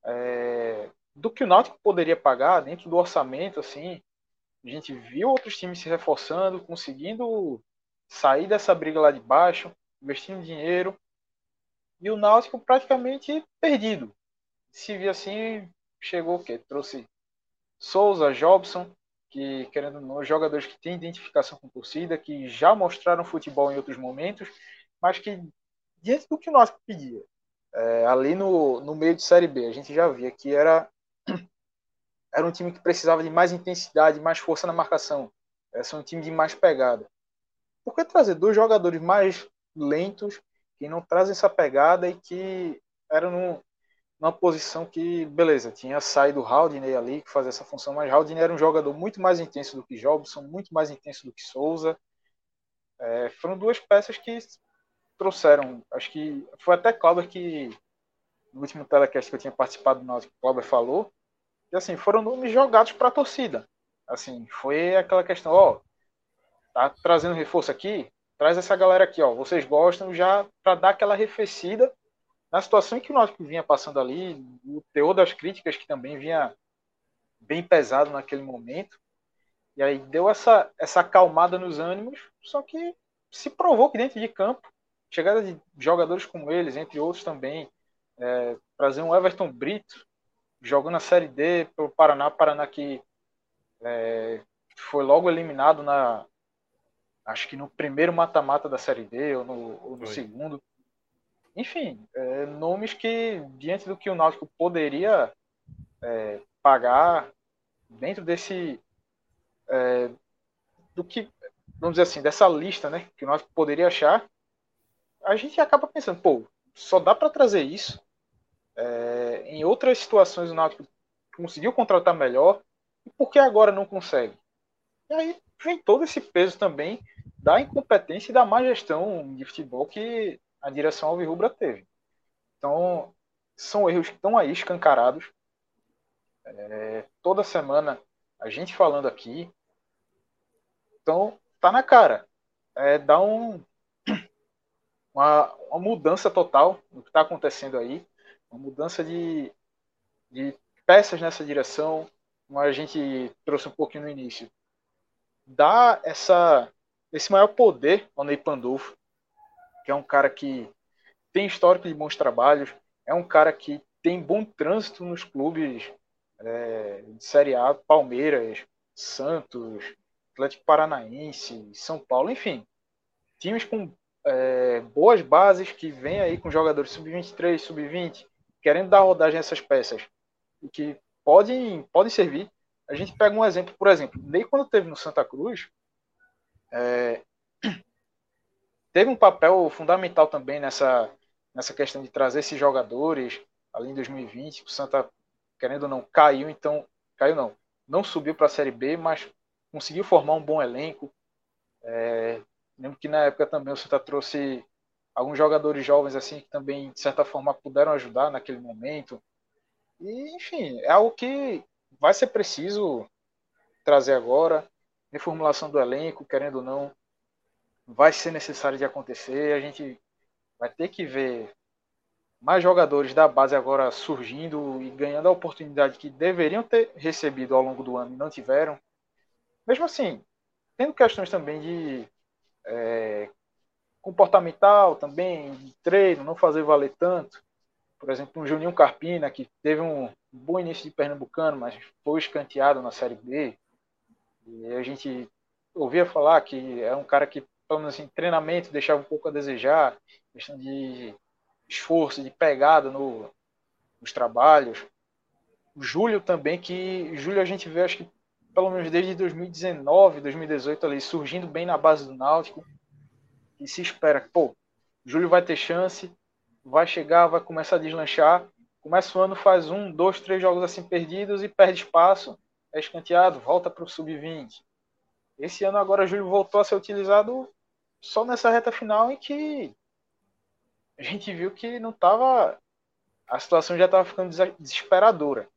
é, do que o Náutico poderia pagar dentro do orçamento, assim, a gente viu outros times se reforçando, conseguindo sair dessa briga lá de baixo, investindo dinheiro, e o Náutico praticamente perdido. Se via assim, chegou o quê? Trouxe Souza, Jobson, que, querendo não, jogadores que têm identificação com torcida, que já mostraram futebol em outros momentos, mas que, diante do que o Náutico pedia, é, ali no, no meio de Série B, a gente já via que era, era um time que precisava de mais intensidade, mais força na marcação. Era um time de mais pegada. Por que trazer dois jogadores mais lentos, que não trazem essa pegada e que eram numa posição que, beleza, tinha saído o Haldney ali, que fazia essa função, mas Haldney era um jogador muito mais intenso do que Jobson, muito mais intenso do que Souza. É, foram duas peças que trouxeram, acho que foi até Cláudio que, no último telecast que eu tinha participado do que Cláudio falou, que assim, foram nomes jogados para a torcida. Assim, foi aquela questão, ó, tá trazendo reforço aqui, traz essa galera aqui, ó, vocês gostam já para dar aquela arrefecida na situação que o Náutico vinha passando ali, o teor das críticas que também vinha bem pesado naquele momento, e aí deu essa, essa acalmada nos ânimos, só que se provou que dentro de campo, chegada de jogadores como eles, entre outros também, é, trazer um Everton Brito jogando a Série D pelo Paraná, Paraná que é, foi logo eliminado na acho que no primeiro mata-mata da Série D ou no, ou no segundo. Enfim, é, nomes que diante do que o Náutico poderia é, pagar dentro desse é, do que vamos dizer assim dessa lista, né, que o Náutico poderia achar, a gente acaba pensando, pô, só dá para trazer isso. É, em outras situações o Náutico conseguiu contratar melhor e por que agora não consegue? E aí vem todo esse peso também da incompetência e da má gestão de futebol que a direção Alvirrubra teve. Então, são erros que estão aí escancarados. É, toda semana a gente falando aqui. Então, tá na cara. É, dá um, uma, uma mudança total no que está acontecendo aí. Uma mudança de, de peças nessa direção, como a gente trouxe um pouquinho no início. Dá essa, esse maior poder ao Ney Pandolfo, que é um cara que tem histórico de bons trabalhos, é um cara que tem bom trânsito nos clubes é, de Série A, Palmeiras, Santos, Atlético Paranaense, São Paulo, enfim, times com é, boas bases que vêm aí com jogadores sub-23, sub-20, querendo dar rodagem a essas peças e que podem, podem servir. A gente pega um exemplo, por exemplo, nem quando teve no Santa Cruz, é, teve um papel fundamental também nessa, nessa questão de trazer esses jogadores ali em 2020. O Santa, querendo ou não, caiu, então. Caiu não. Não subiu para a Série B, mas conseguiu formar um bom elenco. É, lembro que na época também o Santa trouxe alguns jogadores jovens assim que também de certa forma puderam ajudar naquele momento. E enfim, é algo que vai ser preciso trazer agora, reformulação do elenco, querendo ou não, vai ser necessário de acontecer. A gente vai ter que ver mais jogadores da base agora surgindo e ganhando a oportunidade que deveriam ter recebido ao longo do ano e não tiveram. Mesmo assim, tendo questões também de é, comportamental também, treino, não fazer valer tanto. Por exemplo, um Juninho Carpina, que teve um bom início de Pernambucano, mas foi escanteado na Série B. E a gente ouvia falar que é um cara que, pelo menos assim, treinamento deixava um pouco a desejar, questão de esforço, de pegada no, nos trabalhos. O Júlio também, que Júlio a gente vê, acho que pelo menos desde 2019, 2018 ali, surgindo bem na base do Náutico. E se espera que, pô, Júlio vai ter chance, vai chegar, vai começar a deslanchar. Começa o ano, faz um, dois, três jogos assim perdidos e perde espaço, é escanteado, volta para o sub-20. Esse ano agora Júlio voltou a ser utilizado só nessa reta final em que a gente viu que não estava. A situação já estava ficando desesperadora.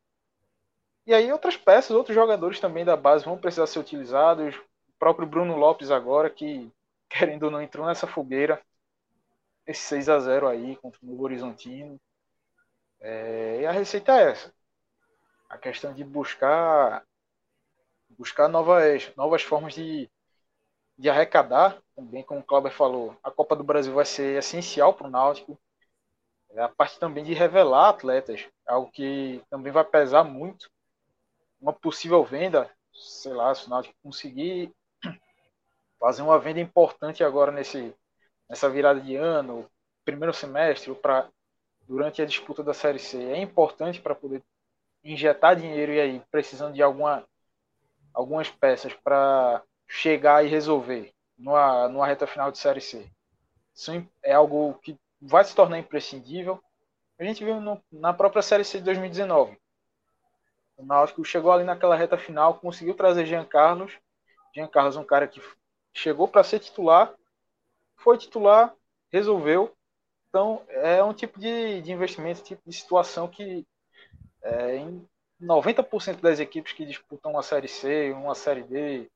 E aí outras peças, outros jogadores também da base vão precisar ser utilizados. O próprio Bruno Lopes agora, que querendo ou não entrou nessa fogueira. Esse 6 a 0 aí contra o Novo Horizontino. É, e a receita é essa. A questão de buscar buscar novas, novas formas de, de arrecadar, também como o Cláudio falou, a Copa do Brasil vai ser essencial para o Náutico. É a parte também de revelar atletas, algo que também vai pesar muito uma possível venda, sei lá, se Náutico conseguir fazer uma venda importante agora nesse, nessa virada de ano, primeiro semestre, para durante a disputa da Série C, é importante para poder injetar dinheiro e aí precisando de alguma, algumas peças para chegar e resolver numa, numa reta final de Série C. Isso é algo que vai se tornar imprescindível. A gente viu no, na própria Série C de 2019. O Náutico chegou ali naquela reta final, conseguiu trazer Jean Carlos. Jean Carlos é um cara que chegou para ser titular, foi titular, resolveu. Então, é um tipo de, de investimento, tipo de situação que é, em 90% das equipes que disputam uma Série C, uma Série D,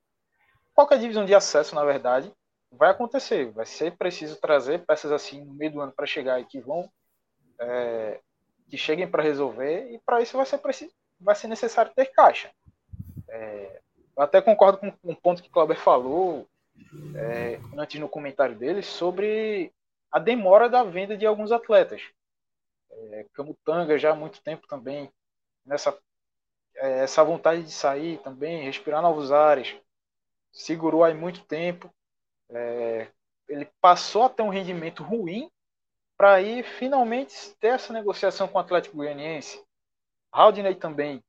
qualquer divisão de acesso, na verdade, vai acontecer. Vai ser preciso trazer peças assim no meio do ano para chegar e que vão é, que cheguem para resolver e para isso vai ser preciso vai ser necessário ter caixa. É, eu até concordo com um ponto que o Clauber falou é, antes no comentário dele sobre a demora da venda de alguns atletas. É, Camutanga já há muito tempo também nessa é, essa vontade de sair também, respirar novos ares. Segurou aí muito tempo. É, ele passou a ter um rendimento ruim para aí finalmente ter essa negociação com o Atlético Goianiense. Haldney também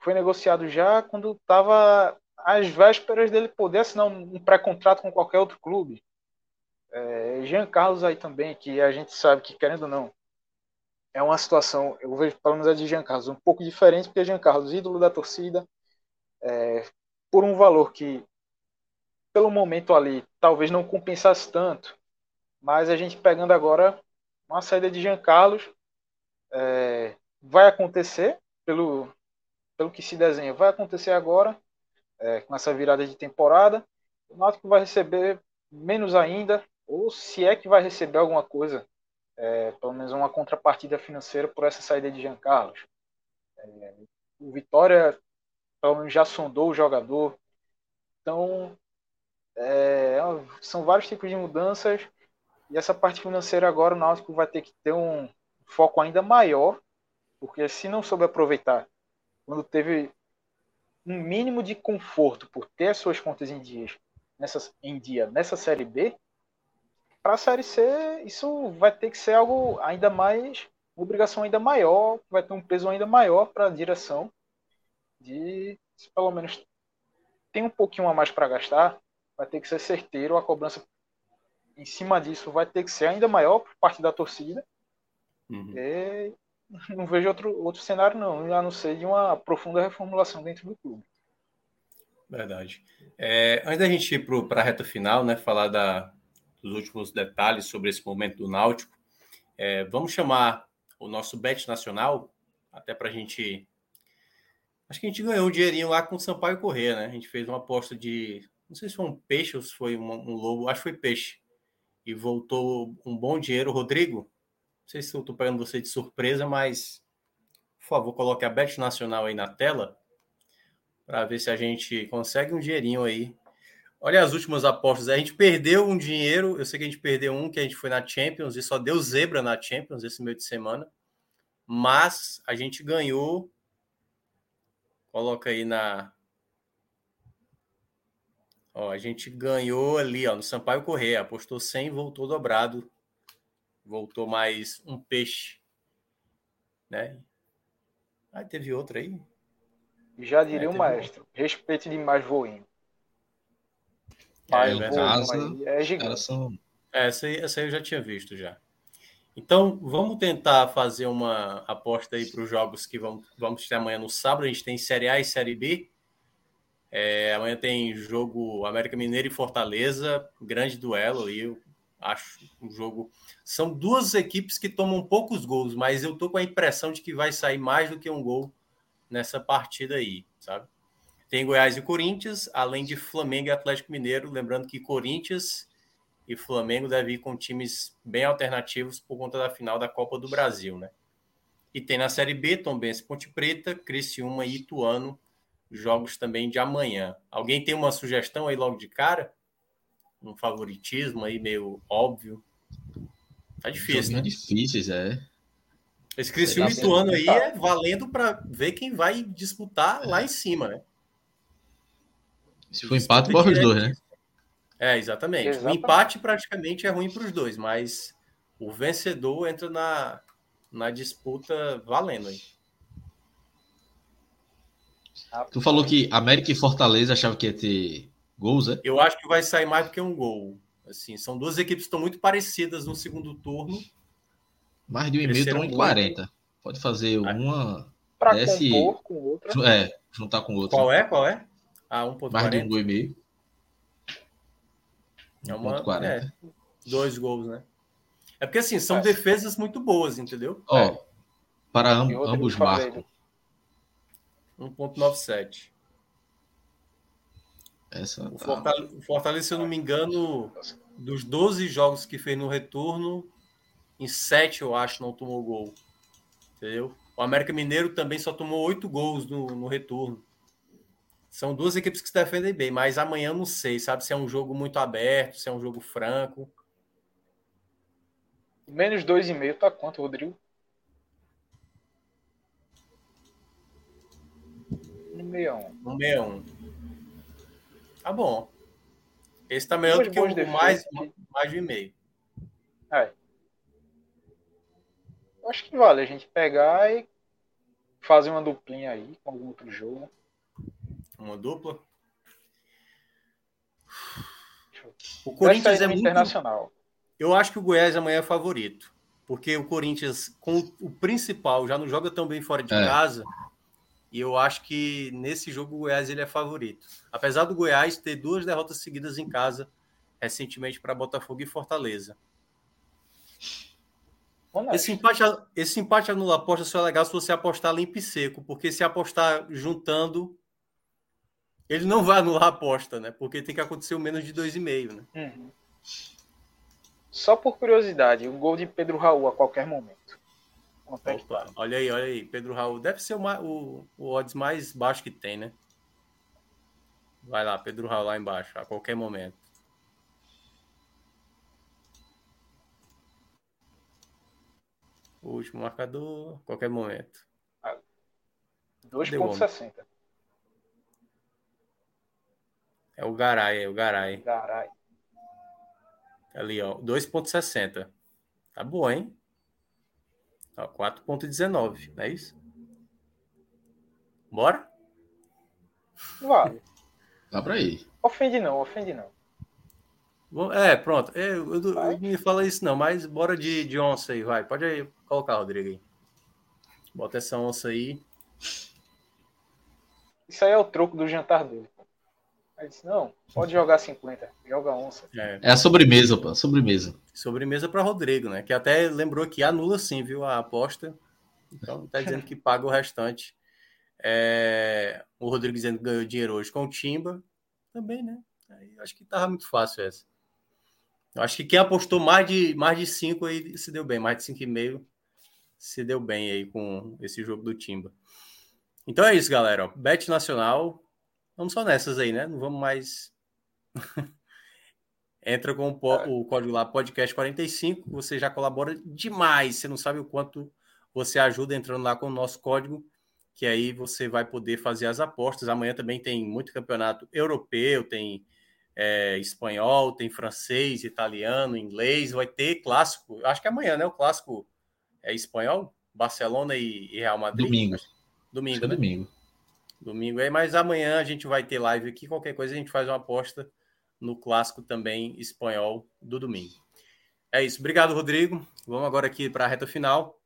foi negociado já quando estava às vésperas dele poder assinar um pré-contrato com qualquer outro clube. É, Jean Carlos aí também, que a gente sabe que, querendo ou não, é uma situação, eu vejo pelo menos a de Jean Carlos, um pouco diferente, porque Jean Carlos, ídolo da torcida, é, por um valor que, pelo momento ali, talvez não compensasse tanto, mas a gente pegando agora uma saída de Jean Carlos, é, vai acontecer, pelo, pelo que se desenha, vai acontecer agora, é, com essa virada de temporada. O Náutico vai receber menos ainda, ou se é que vai receber alguma coisa, é, pelo menos uma contrapartida financeira por essa saída de Jean Carlos. É, o Vitória, pelo menos, já sondou o jogador. Então, é, são vários tipos de mudanças. E essa parte financeira agora o Náutico vai ter que ter um foco ainda maior, porque se não souber aproveitar quando teve um mínimo de conforto por ter as suas contas em, dias, nessa, em dia nessa Série B, para a Série C isso vai ter que ser algo ainda mais, uma obrigação ainda maior, vai ter um peso ainda maior para a direção de, se pelo menos tem um pouquinho a mais para gastar, vai ter que ser certeiro, a cobrança em cima disso vai ter que ser ainda maior por parte da torcida. Uhum. E não vejo outro, outro cenário, não, a não ser de uma profunda reformulação dentro do clube. Verdade. É, antes da gente ir para a reta final, né, falar da, dos últimos detalhes sobre esse momento do Náutico, é, vamos chamar o nosso Bet Nacional, até para a gente. Acho que a gente ganhou um dinheirinho lá com o Sampaio Corrêa, né? A gente fez uma aposta de. Não sei se foi um peixe ou se foi um, um lobo, acho que foi peixe. E voltou um bom dinheiro. Rodrigo, sei se eu estou pegando você de surpresa, mas por favor, coloque a Bet Nacional aí na tela para ver se a gente consegue um dinheirinho aí. Olha as últimas apostas. A gente perdeu um dinheiro. Eu sei que a gente perdeu um que a gente foi na Champions e só deu zebra na Champions esse meio de semana. Mas a gente ganhou. Coloca aí na. Ó, a gente ganhou ali, ó, no Sampaio Correia. Apostou 100, voltou dobrado voltou mais um peixe, né? Ah, teve outro aí? Já diria é, o maestro, outro. respeite demais voinho. Mas é, voinho é gigante. São... É, essa, aí, essa aí eu já tinha visto já. Então, vamos tentar fazer uma aposta aí para os jogos que vamos, vamos ter amanhã no sábado. A gente tem Série A e Série B. É, amanhã tem jogo América Mineiro e Fortaleza, grande duelo aí acho um jogo. São duas equipes que tomam poucos gols, mas eu tô com a impressão de que vai sair mais do que um gol nessa partida aí, sabe? Tem Goiás e Corinthians, além de Flamengo e Atlético Mineiro. Lembrando que Corinthians e Flamengo devem ir com times bem alternativos por conta da final da Copa do Brasil, né? E tem na Série B Tombense Ponte Preta, Criciúma e Ituano, jogos também de amanhã. Alguém tem uma sugestão aí logo de cara? Um favoritismo aí meio óbvio. Tá difícil, né? difíceis, é. Esse Cristiano Ituano aí é valendo para ver quem vai disputar é. lá em cima, né? Se for empate, corre os dois, né? É, exatamente. exatamente. O empate praticamente é ruim para os dois, mas o vencedor entra na, na disputa valendo aí. Tu falou que América e Fortaleza achava que ia ter Gols, é? Eu acho que vai sair mais do que um gol. Assim, são duas equipes que estão muito parecidas no segundo turno. Mais de um e meio estão em 40. Pode fazer uma. Para desce... compor com outra. É, juntar com outra. Qual é? Qual é? Ah, 1.40. Mais de um gol e meio. É uma, é, dois gols, né? É porque assim, são é. defesas muito boas, entendeu? Ó, é. para amb ambos marcam. 1.97. Essa o, tá. Fortaleza, o Fortaleza, se eu não me engano, dos 12 jogos que fez no retorno, em 7, eu acho, não tomou gol. Entendeu? O América Mineiro também só tomou 8 gols no, no retorno. São duas equipes que se defendem bem, mas amanhã não sei, sabe? Se é um jogo muito aberto, se é um jogo franco. Menos 2,5 tá quanto, Rodrigo? Um meia um. Um meia um. Tá bom. Esse tá melhor do que o mais, mais de e-mail. É. Acho que vale a gente pegar e fazer uma duplinha aí com algum outro jogo. Né? Uma dupla? O Corinthians é muito... internacional. Eu acho que o Goiás amanhã é favorito. Porque o Corinthians, com o principal, já não joga tão bem fora de é. casa. E eu acho que nesse jogo o Goiás ele é favorito. Apesar do Goiás ter duas derrotas seguidas em casa recentemente para Botafogo e Fortaleza. Esse empate, esse empate anula aposta só é legal se você apostar limpo e seco, porque se apostar juntando, ele não vai anular a aposta, né? Porque tem que acontecer o menos de 2,5, né? Uhum. Só por curiosidade, o gol de Pedro Raul a qualquer momento. Opa, olha aí, olha aí. Pedro Raul deve ser o, o, o odds mais baixo que tem, né? Vai lá, Pedro Raul lá embaixo, a qualquer momento. O último marcador, qualquer momento. 2,60. É o Garay, é o Garay. Garay. Ali, ó, 2,60. Tá bom, hein? 4,19, não é isso? Bora? Vale. Dá pra ir. Ofende não, ofende não. É, pronto. É, eu, eu, eu, me fala isso não, mas bora de, de onça aí, vai. Pode aí colocar, Rodrigo aí. Bota essa onça aí. Isso aí é o troco do jantar dele. Aí disse, não, pode jogar 50, joga onça. É, é a sobremesa, pô, sobremesa. Sobremesa para Rodrigo, né? Que até lembrou que anula sim, viu, a aposta. Então tá dizendo que paga o restante. É... O Rodrigo dizendo que ganhou dinheiro hoje com o Timba. Também, né? Aí, acho que tava muito fácil essa. Eu acho que quem apostou mais de mais de 5 aí se deu bem, mais de 5,5 se deu bem aí com esse jogo do Timba. Então é isso, galera. Bet Nacional. Vamos só nessas aí, né? Não vamos mais. Entra com o, código lá, podcast 45. Você já colabora demais. Você não sabe o quanto você ajuda entrando lá com o nosso código, que aí você vai poder fazer as apostas. Amanhã também tem muito campeonato europeu, tem é, espanhol, tem francês, italiano, inglês, vai ter clássico. Acho que é amanhã, né? O clássico é espanhol, Barcelona e, e Real Madrid. Domingo. Domingo, né? Domingo. Domingo aí, mas amanhã a gente vai ter live aqui. Qualquer coisa a gente faz uma aposta no clássico também espanhol do domingo. É isso. Obrigado, Rodrigo. Vamos agora aqui para a reta final.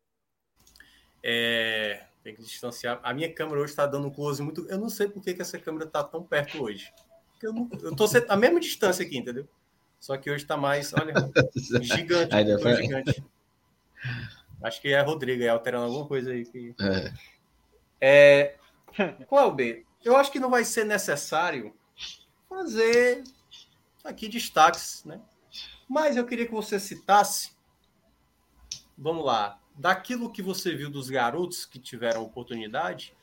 É... Tem que distanciar. A minha câmera hoje está dando um close muito. Eu não sei por que, que essa câmera está tão perto hoje eu não, eu tô a mesma distância aqui, entendeu? Só que hoje tá mais, olha, gigante, foi... gigante. Acho que é Rodrigo aí alterando alguma coisa aí. Que... É. é... Cláudio, eu acho que não vai ser necessário fazer aqui destaques, né? Mas eu queria que você citasse, vamos lá, daquilo que você viu dos garotos que tiveram oportunidade,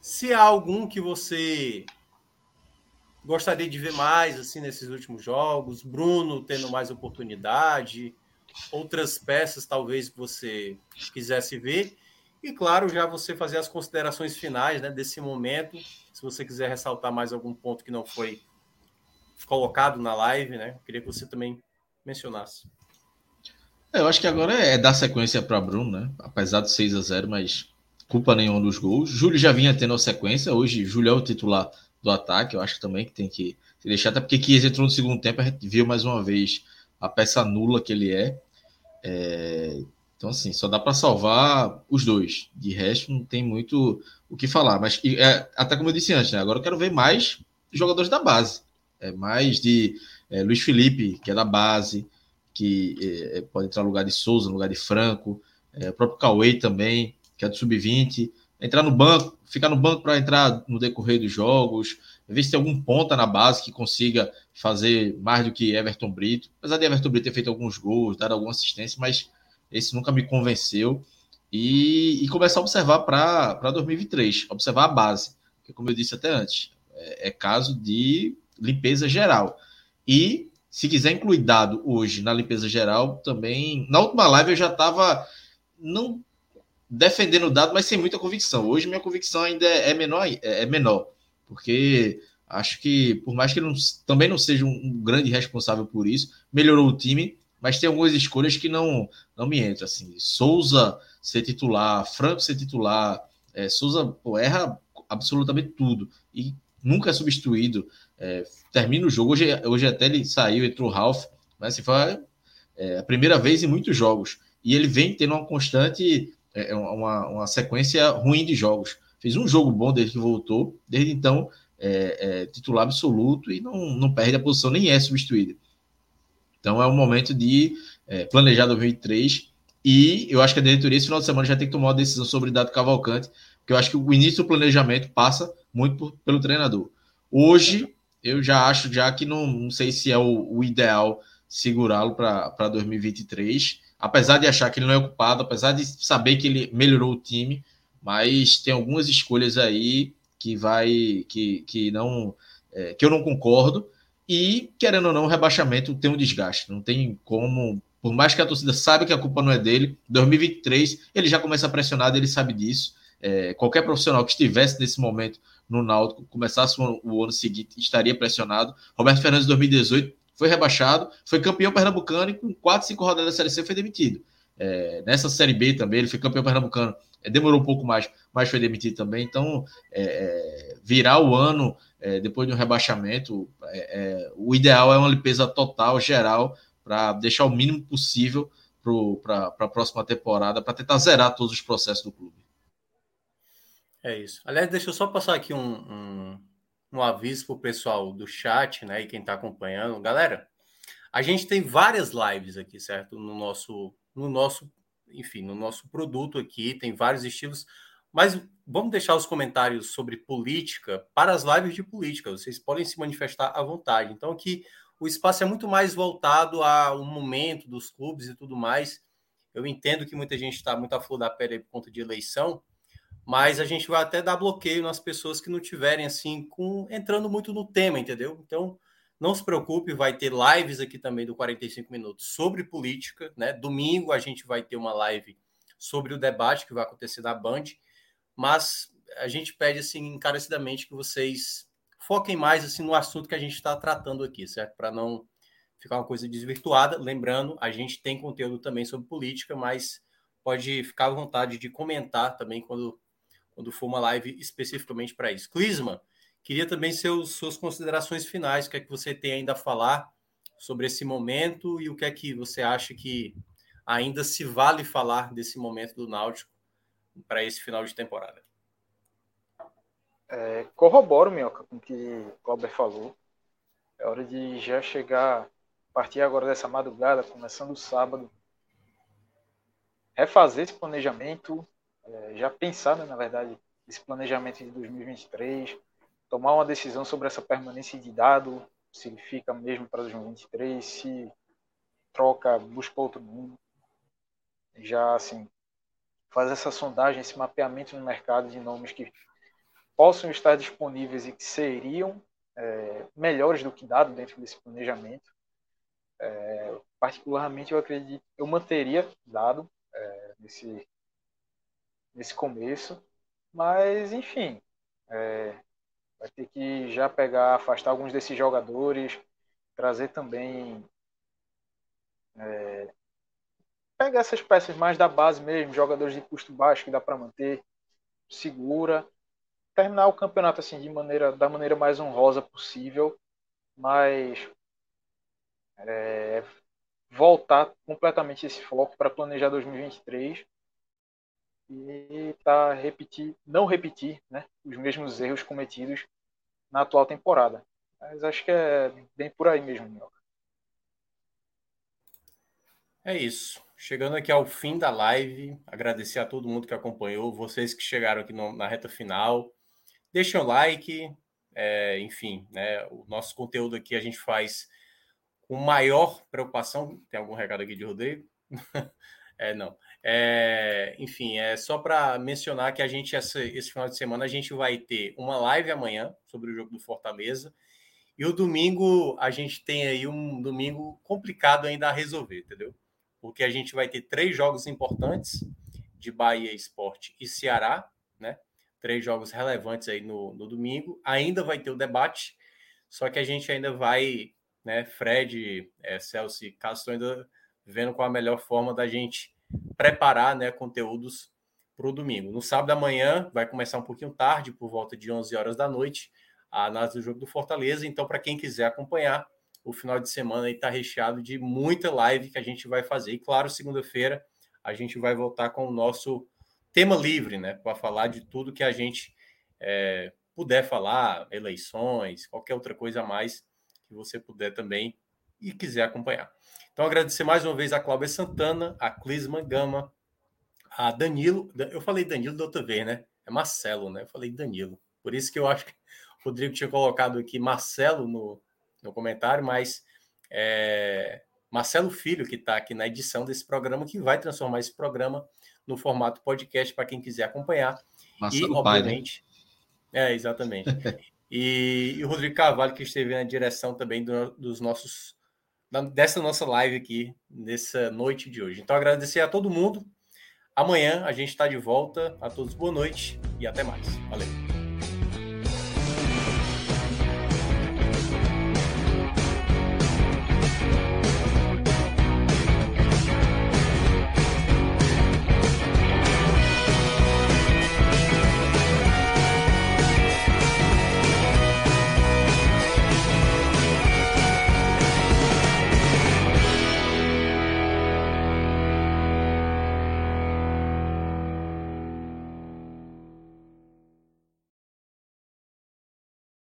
se há algum que você gostaria de ver mais assim nesses últimos jogos? Bruno tendo mais oportunidade, outras peças talvez que você quisesse ver. E claro, já você fazer as considerações finais né, desse momento. Se você quiser ressaltar mais algum ponto que não foi colocado na live, né? Queria que você também mencionasse. É, eu acho que agora é dar sequência para Bruno, né? Apesar de 6 a 0 mas culpa nenhuma dos gols. Júlio já vinha tendo a sequência, hoje Júlio é o titular do ataque, eu acho também que tem que deixar, até porque Kies entrou no segundo tempo, a gente viu mais uma vez a peça nula que ele é. é então, assim, só dá para salvar os dois. De resto, não tem muito o que falar. Mas, é, até como eu disse antes, né, agora eu quero ver mais jogadores da base. É, mais de é, Luiz Felipe, que é da base, que é, pode entrar no lugar de Souza, no lugar de Franco. É, o próprio Cauê também, que é do sub-20 entrar no banco, ficar no banco para entrar no decorrer dos jogos, ver se tem algum ponta na base que consiga fazer mais do que Everton Brito. Apesar de Everton Brito ter feito alguns gols, dar alguma assistência, mas esse nunca me convenceu. E, e começar a observar para 2023, observar a base, que como eu disse até antes, é, é caso de limpeza geral. E se quiser incluir dado hoje na limpeza geral, também. Na última live eu já estava. Não defendendo o dado, mas sem muita convicção. Hoje minha convicção ainda é menor, é menor porque acho que, por mais que ele não, também não seja um grande responsável por isso, melhorou o time, mas tem algumas escolhas que não, não me entram. Assim. Souza ser titular, Franco ser titular, é, Souza pô, erra absolutamente tudo e nunca é substituído. É, termina o jogo. Hoje, hoje até ele saiu, entrou o Ralph, mas assim, foi é, a primeira vez em muitos jogos. E ele vem tendo uma constante, é, uma, uma sequência ruim de jogos. Fez um jogo bom desde que voltou, desde então é, é titular absoluto e não, não perde a posição, nem é substituído. Então é o momento de é, planejar 2003 e eu acho que a diretoria esse final de semana já tem que tomar uma decisão sobre Dado Cavalcante, porque eu acho que o início do planejamento passa muito pelo treinador. Hoje eu já acho já que não, não sei se é o, o ideal segurá-lo para 2023, apesar de achar que ele não é ocupado, apesar de saber que ele melhorou o time, mas tem algumas escolhas aí que vai que, que não é, que eu não concordo e querendo ou não o rebaixamento tem um desgaste não tem como por mais que a torcida saiba que a culpa não é dele 2023 ele já começa pressionado ele sabe disso é, qualquer profissional que estivesse nesse momento no Náutico começasse o, ano seguinte estaria pressionado Roberto Fernandes 2018 foi rebaixado foi campeão pernambucano e com quatro cinco rodadas da Série C foi demitido é, nessa Série B também ele foi campeão pernambucano é, demorou um pouco mais, mas foi demitido também. Então, é, é virar o ano é, depois de um rebaixamento, é, o ideal é uma limpeza total, geral, para deixar o mínimo possível para a próxima temporada, para tentar zerar todos os processos do clube. É isso. Aliás, deixa eu só passar aqui um, um, um aviso para o pessoal do chat, né? E quem está acompanhando. Galera, a gente tem várias lives aqui, certo? No nosso, no nosso enfim, no nosso produto aqui, tem vários estilos, mas vamos deixar os comentários sobre política para as lives de política. Vocês podem se manifestar à vontade. Então, aqui o espaço é muito mais voltado ao momento dos clubes e tudo mais. Eu entendo que muita gente está muito a flor da pele por conta de eleição, mas a gente vai até dar bloqueio nas pessoas que não tiverem assim com entrando muito no tema, entendeu? Então, não se preocupe, vai ter lives aqui também do 45 minutos sobre política, né? Domingo a gente vai ter uma live sobre o debate que vai acontecer na Band, mas a gente pede assim encarecidamente que vocês foquem mais assim no assunto que a gente está tratando aqui, certo? Para não ficar uma coisa desvirtuada. Lembrando, a gente tem conteúdo também sobre política, mas pode ficar à vontade de comentar também quando, quando for uma live especificamente para isso. Clisma, Queria também seus, suas considerações finais, o que é que você tem ainda a falar sobre esse momento e o que é que você acha que ainda se vale falar desse momento do Náutico para esse final de temporada. É, corroboro, Minhoca, com o que o Cláudio falou. É hora de já chegar, partir agora dessa madrugada, começando o sábado, refazer esse planejamento, é, já pensar, né, na verdade, esse planejamento de 2023, tomar uma decisão sobre essa permanência de dado, se fica mesmo para 2023, se troca, busca outro mundo. Já assim, fazer essa sondagem, esse mapeamento no mercado de nomes que possam estar disponíveis e que seriam é, melhores do que dado dentro desse planejamento. É, particularmente, eu acredito, eu manteria dado é, nesse, nesse começo, mas enfim, é, vai ter que já pegar, afastar alguns desses jogadores, trazer também. É, pegar essas peças mais da base mesmo, jogadores de custo baixo que dá para manter, segura, terminar o campeonato assim de maneira da maneira mais honrosa possível, mas é, voltar completamente esse foco para planejar 2023 e tá repetir, não repetir, né, os mesmos erros cometidos na atual temporada. Mas acho que é bem por aí mesmo, Minhoca. É isso. Chegando aqui ao fim da live, agradecer a todo mundo que acompanhou, vocês que chegaram aqui no, na reta final. Deixem o like, é, enfim, né, o nosso conteúdo aqui a gente faz com maior preocupação. Tem algum recado aqui de Rodrigo? é, não. É, enfim, é só para mencionar que a gente, esse final de semana, a gente vai ter uma live amanhã sobre o jogo do Fortaleza. E o domingo, a gente tem aí um domingo complicado ainda a resolver, entendeu? Porque a gente vai ter três jogos importantes de Bahia Esporte e Ceará, né? Três jogos relevantes aí no, no domingo. Ainda vai ter o debate, só que a gente ainda vai, né? Fred, é, Celso e Castro ainda vendo qual a melhor forma da gente preparar, né? Conteúdos para o domingo. No sábado da manhã vai começar um pouquinho tarde, por volta de 11 horas da noite, a análise do jogo do Fortaleza. Então, para quem quiser acompanhar, o final de semana está recheado de muita live que a gente vai fazer. E claro, segunda-feira a gente vai voltar com o nosso tema livre, né? Para falar de tudo que a gente é, puder falar, eleições, qualquer outra coisa a mais que você puder também e quiser acompanhar. Então, agradecer mais uma vez a Cláudia Santana, a Clisman Gama, a Danilo. Eu falei Danilo da outra vez, né? É Marcelo, né? Eu falei Danilo. Por isso que eu acho que o Rodrigo tinha colocado aqui Marcelo no, no comentário, mas é Marcelo Filho, que está aqui na edição desse programa, que vai transformar esse programa no formato podcast para quem quiser acompanhar. Marcelo e, obviamente. Pai, né? É, exatamente. e, e, o Rodrigo Carvalho, que esteve na direção também do, dos nossos. Dessa nossa live aqui, nessa noite de hoje. Então, agradecer a todo mundo Amanhã a gente está de volta. A todos boa noite e até mais. Valeu.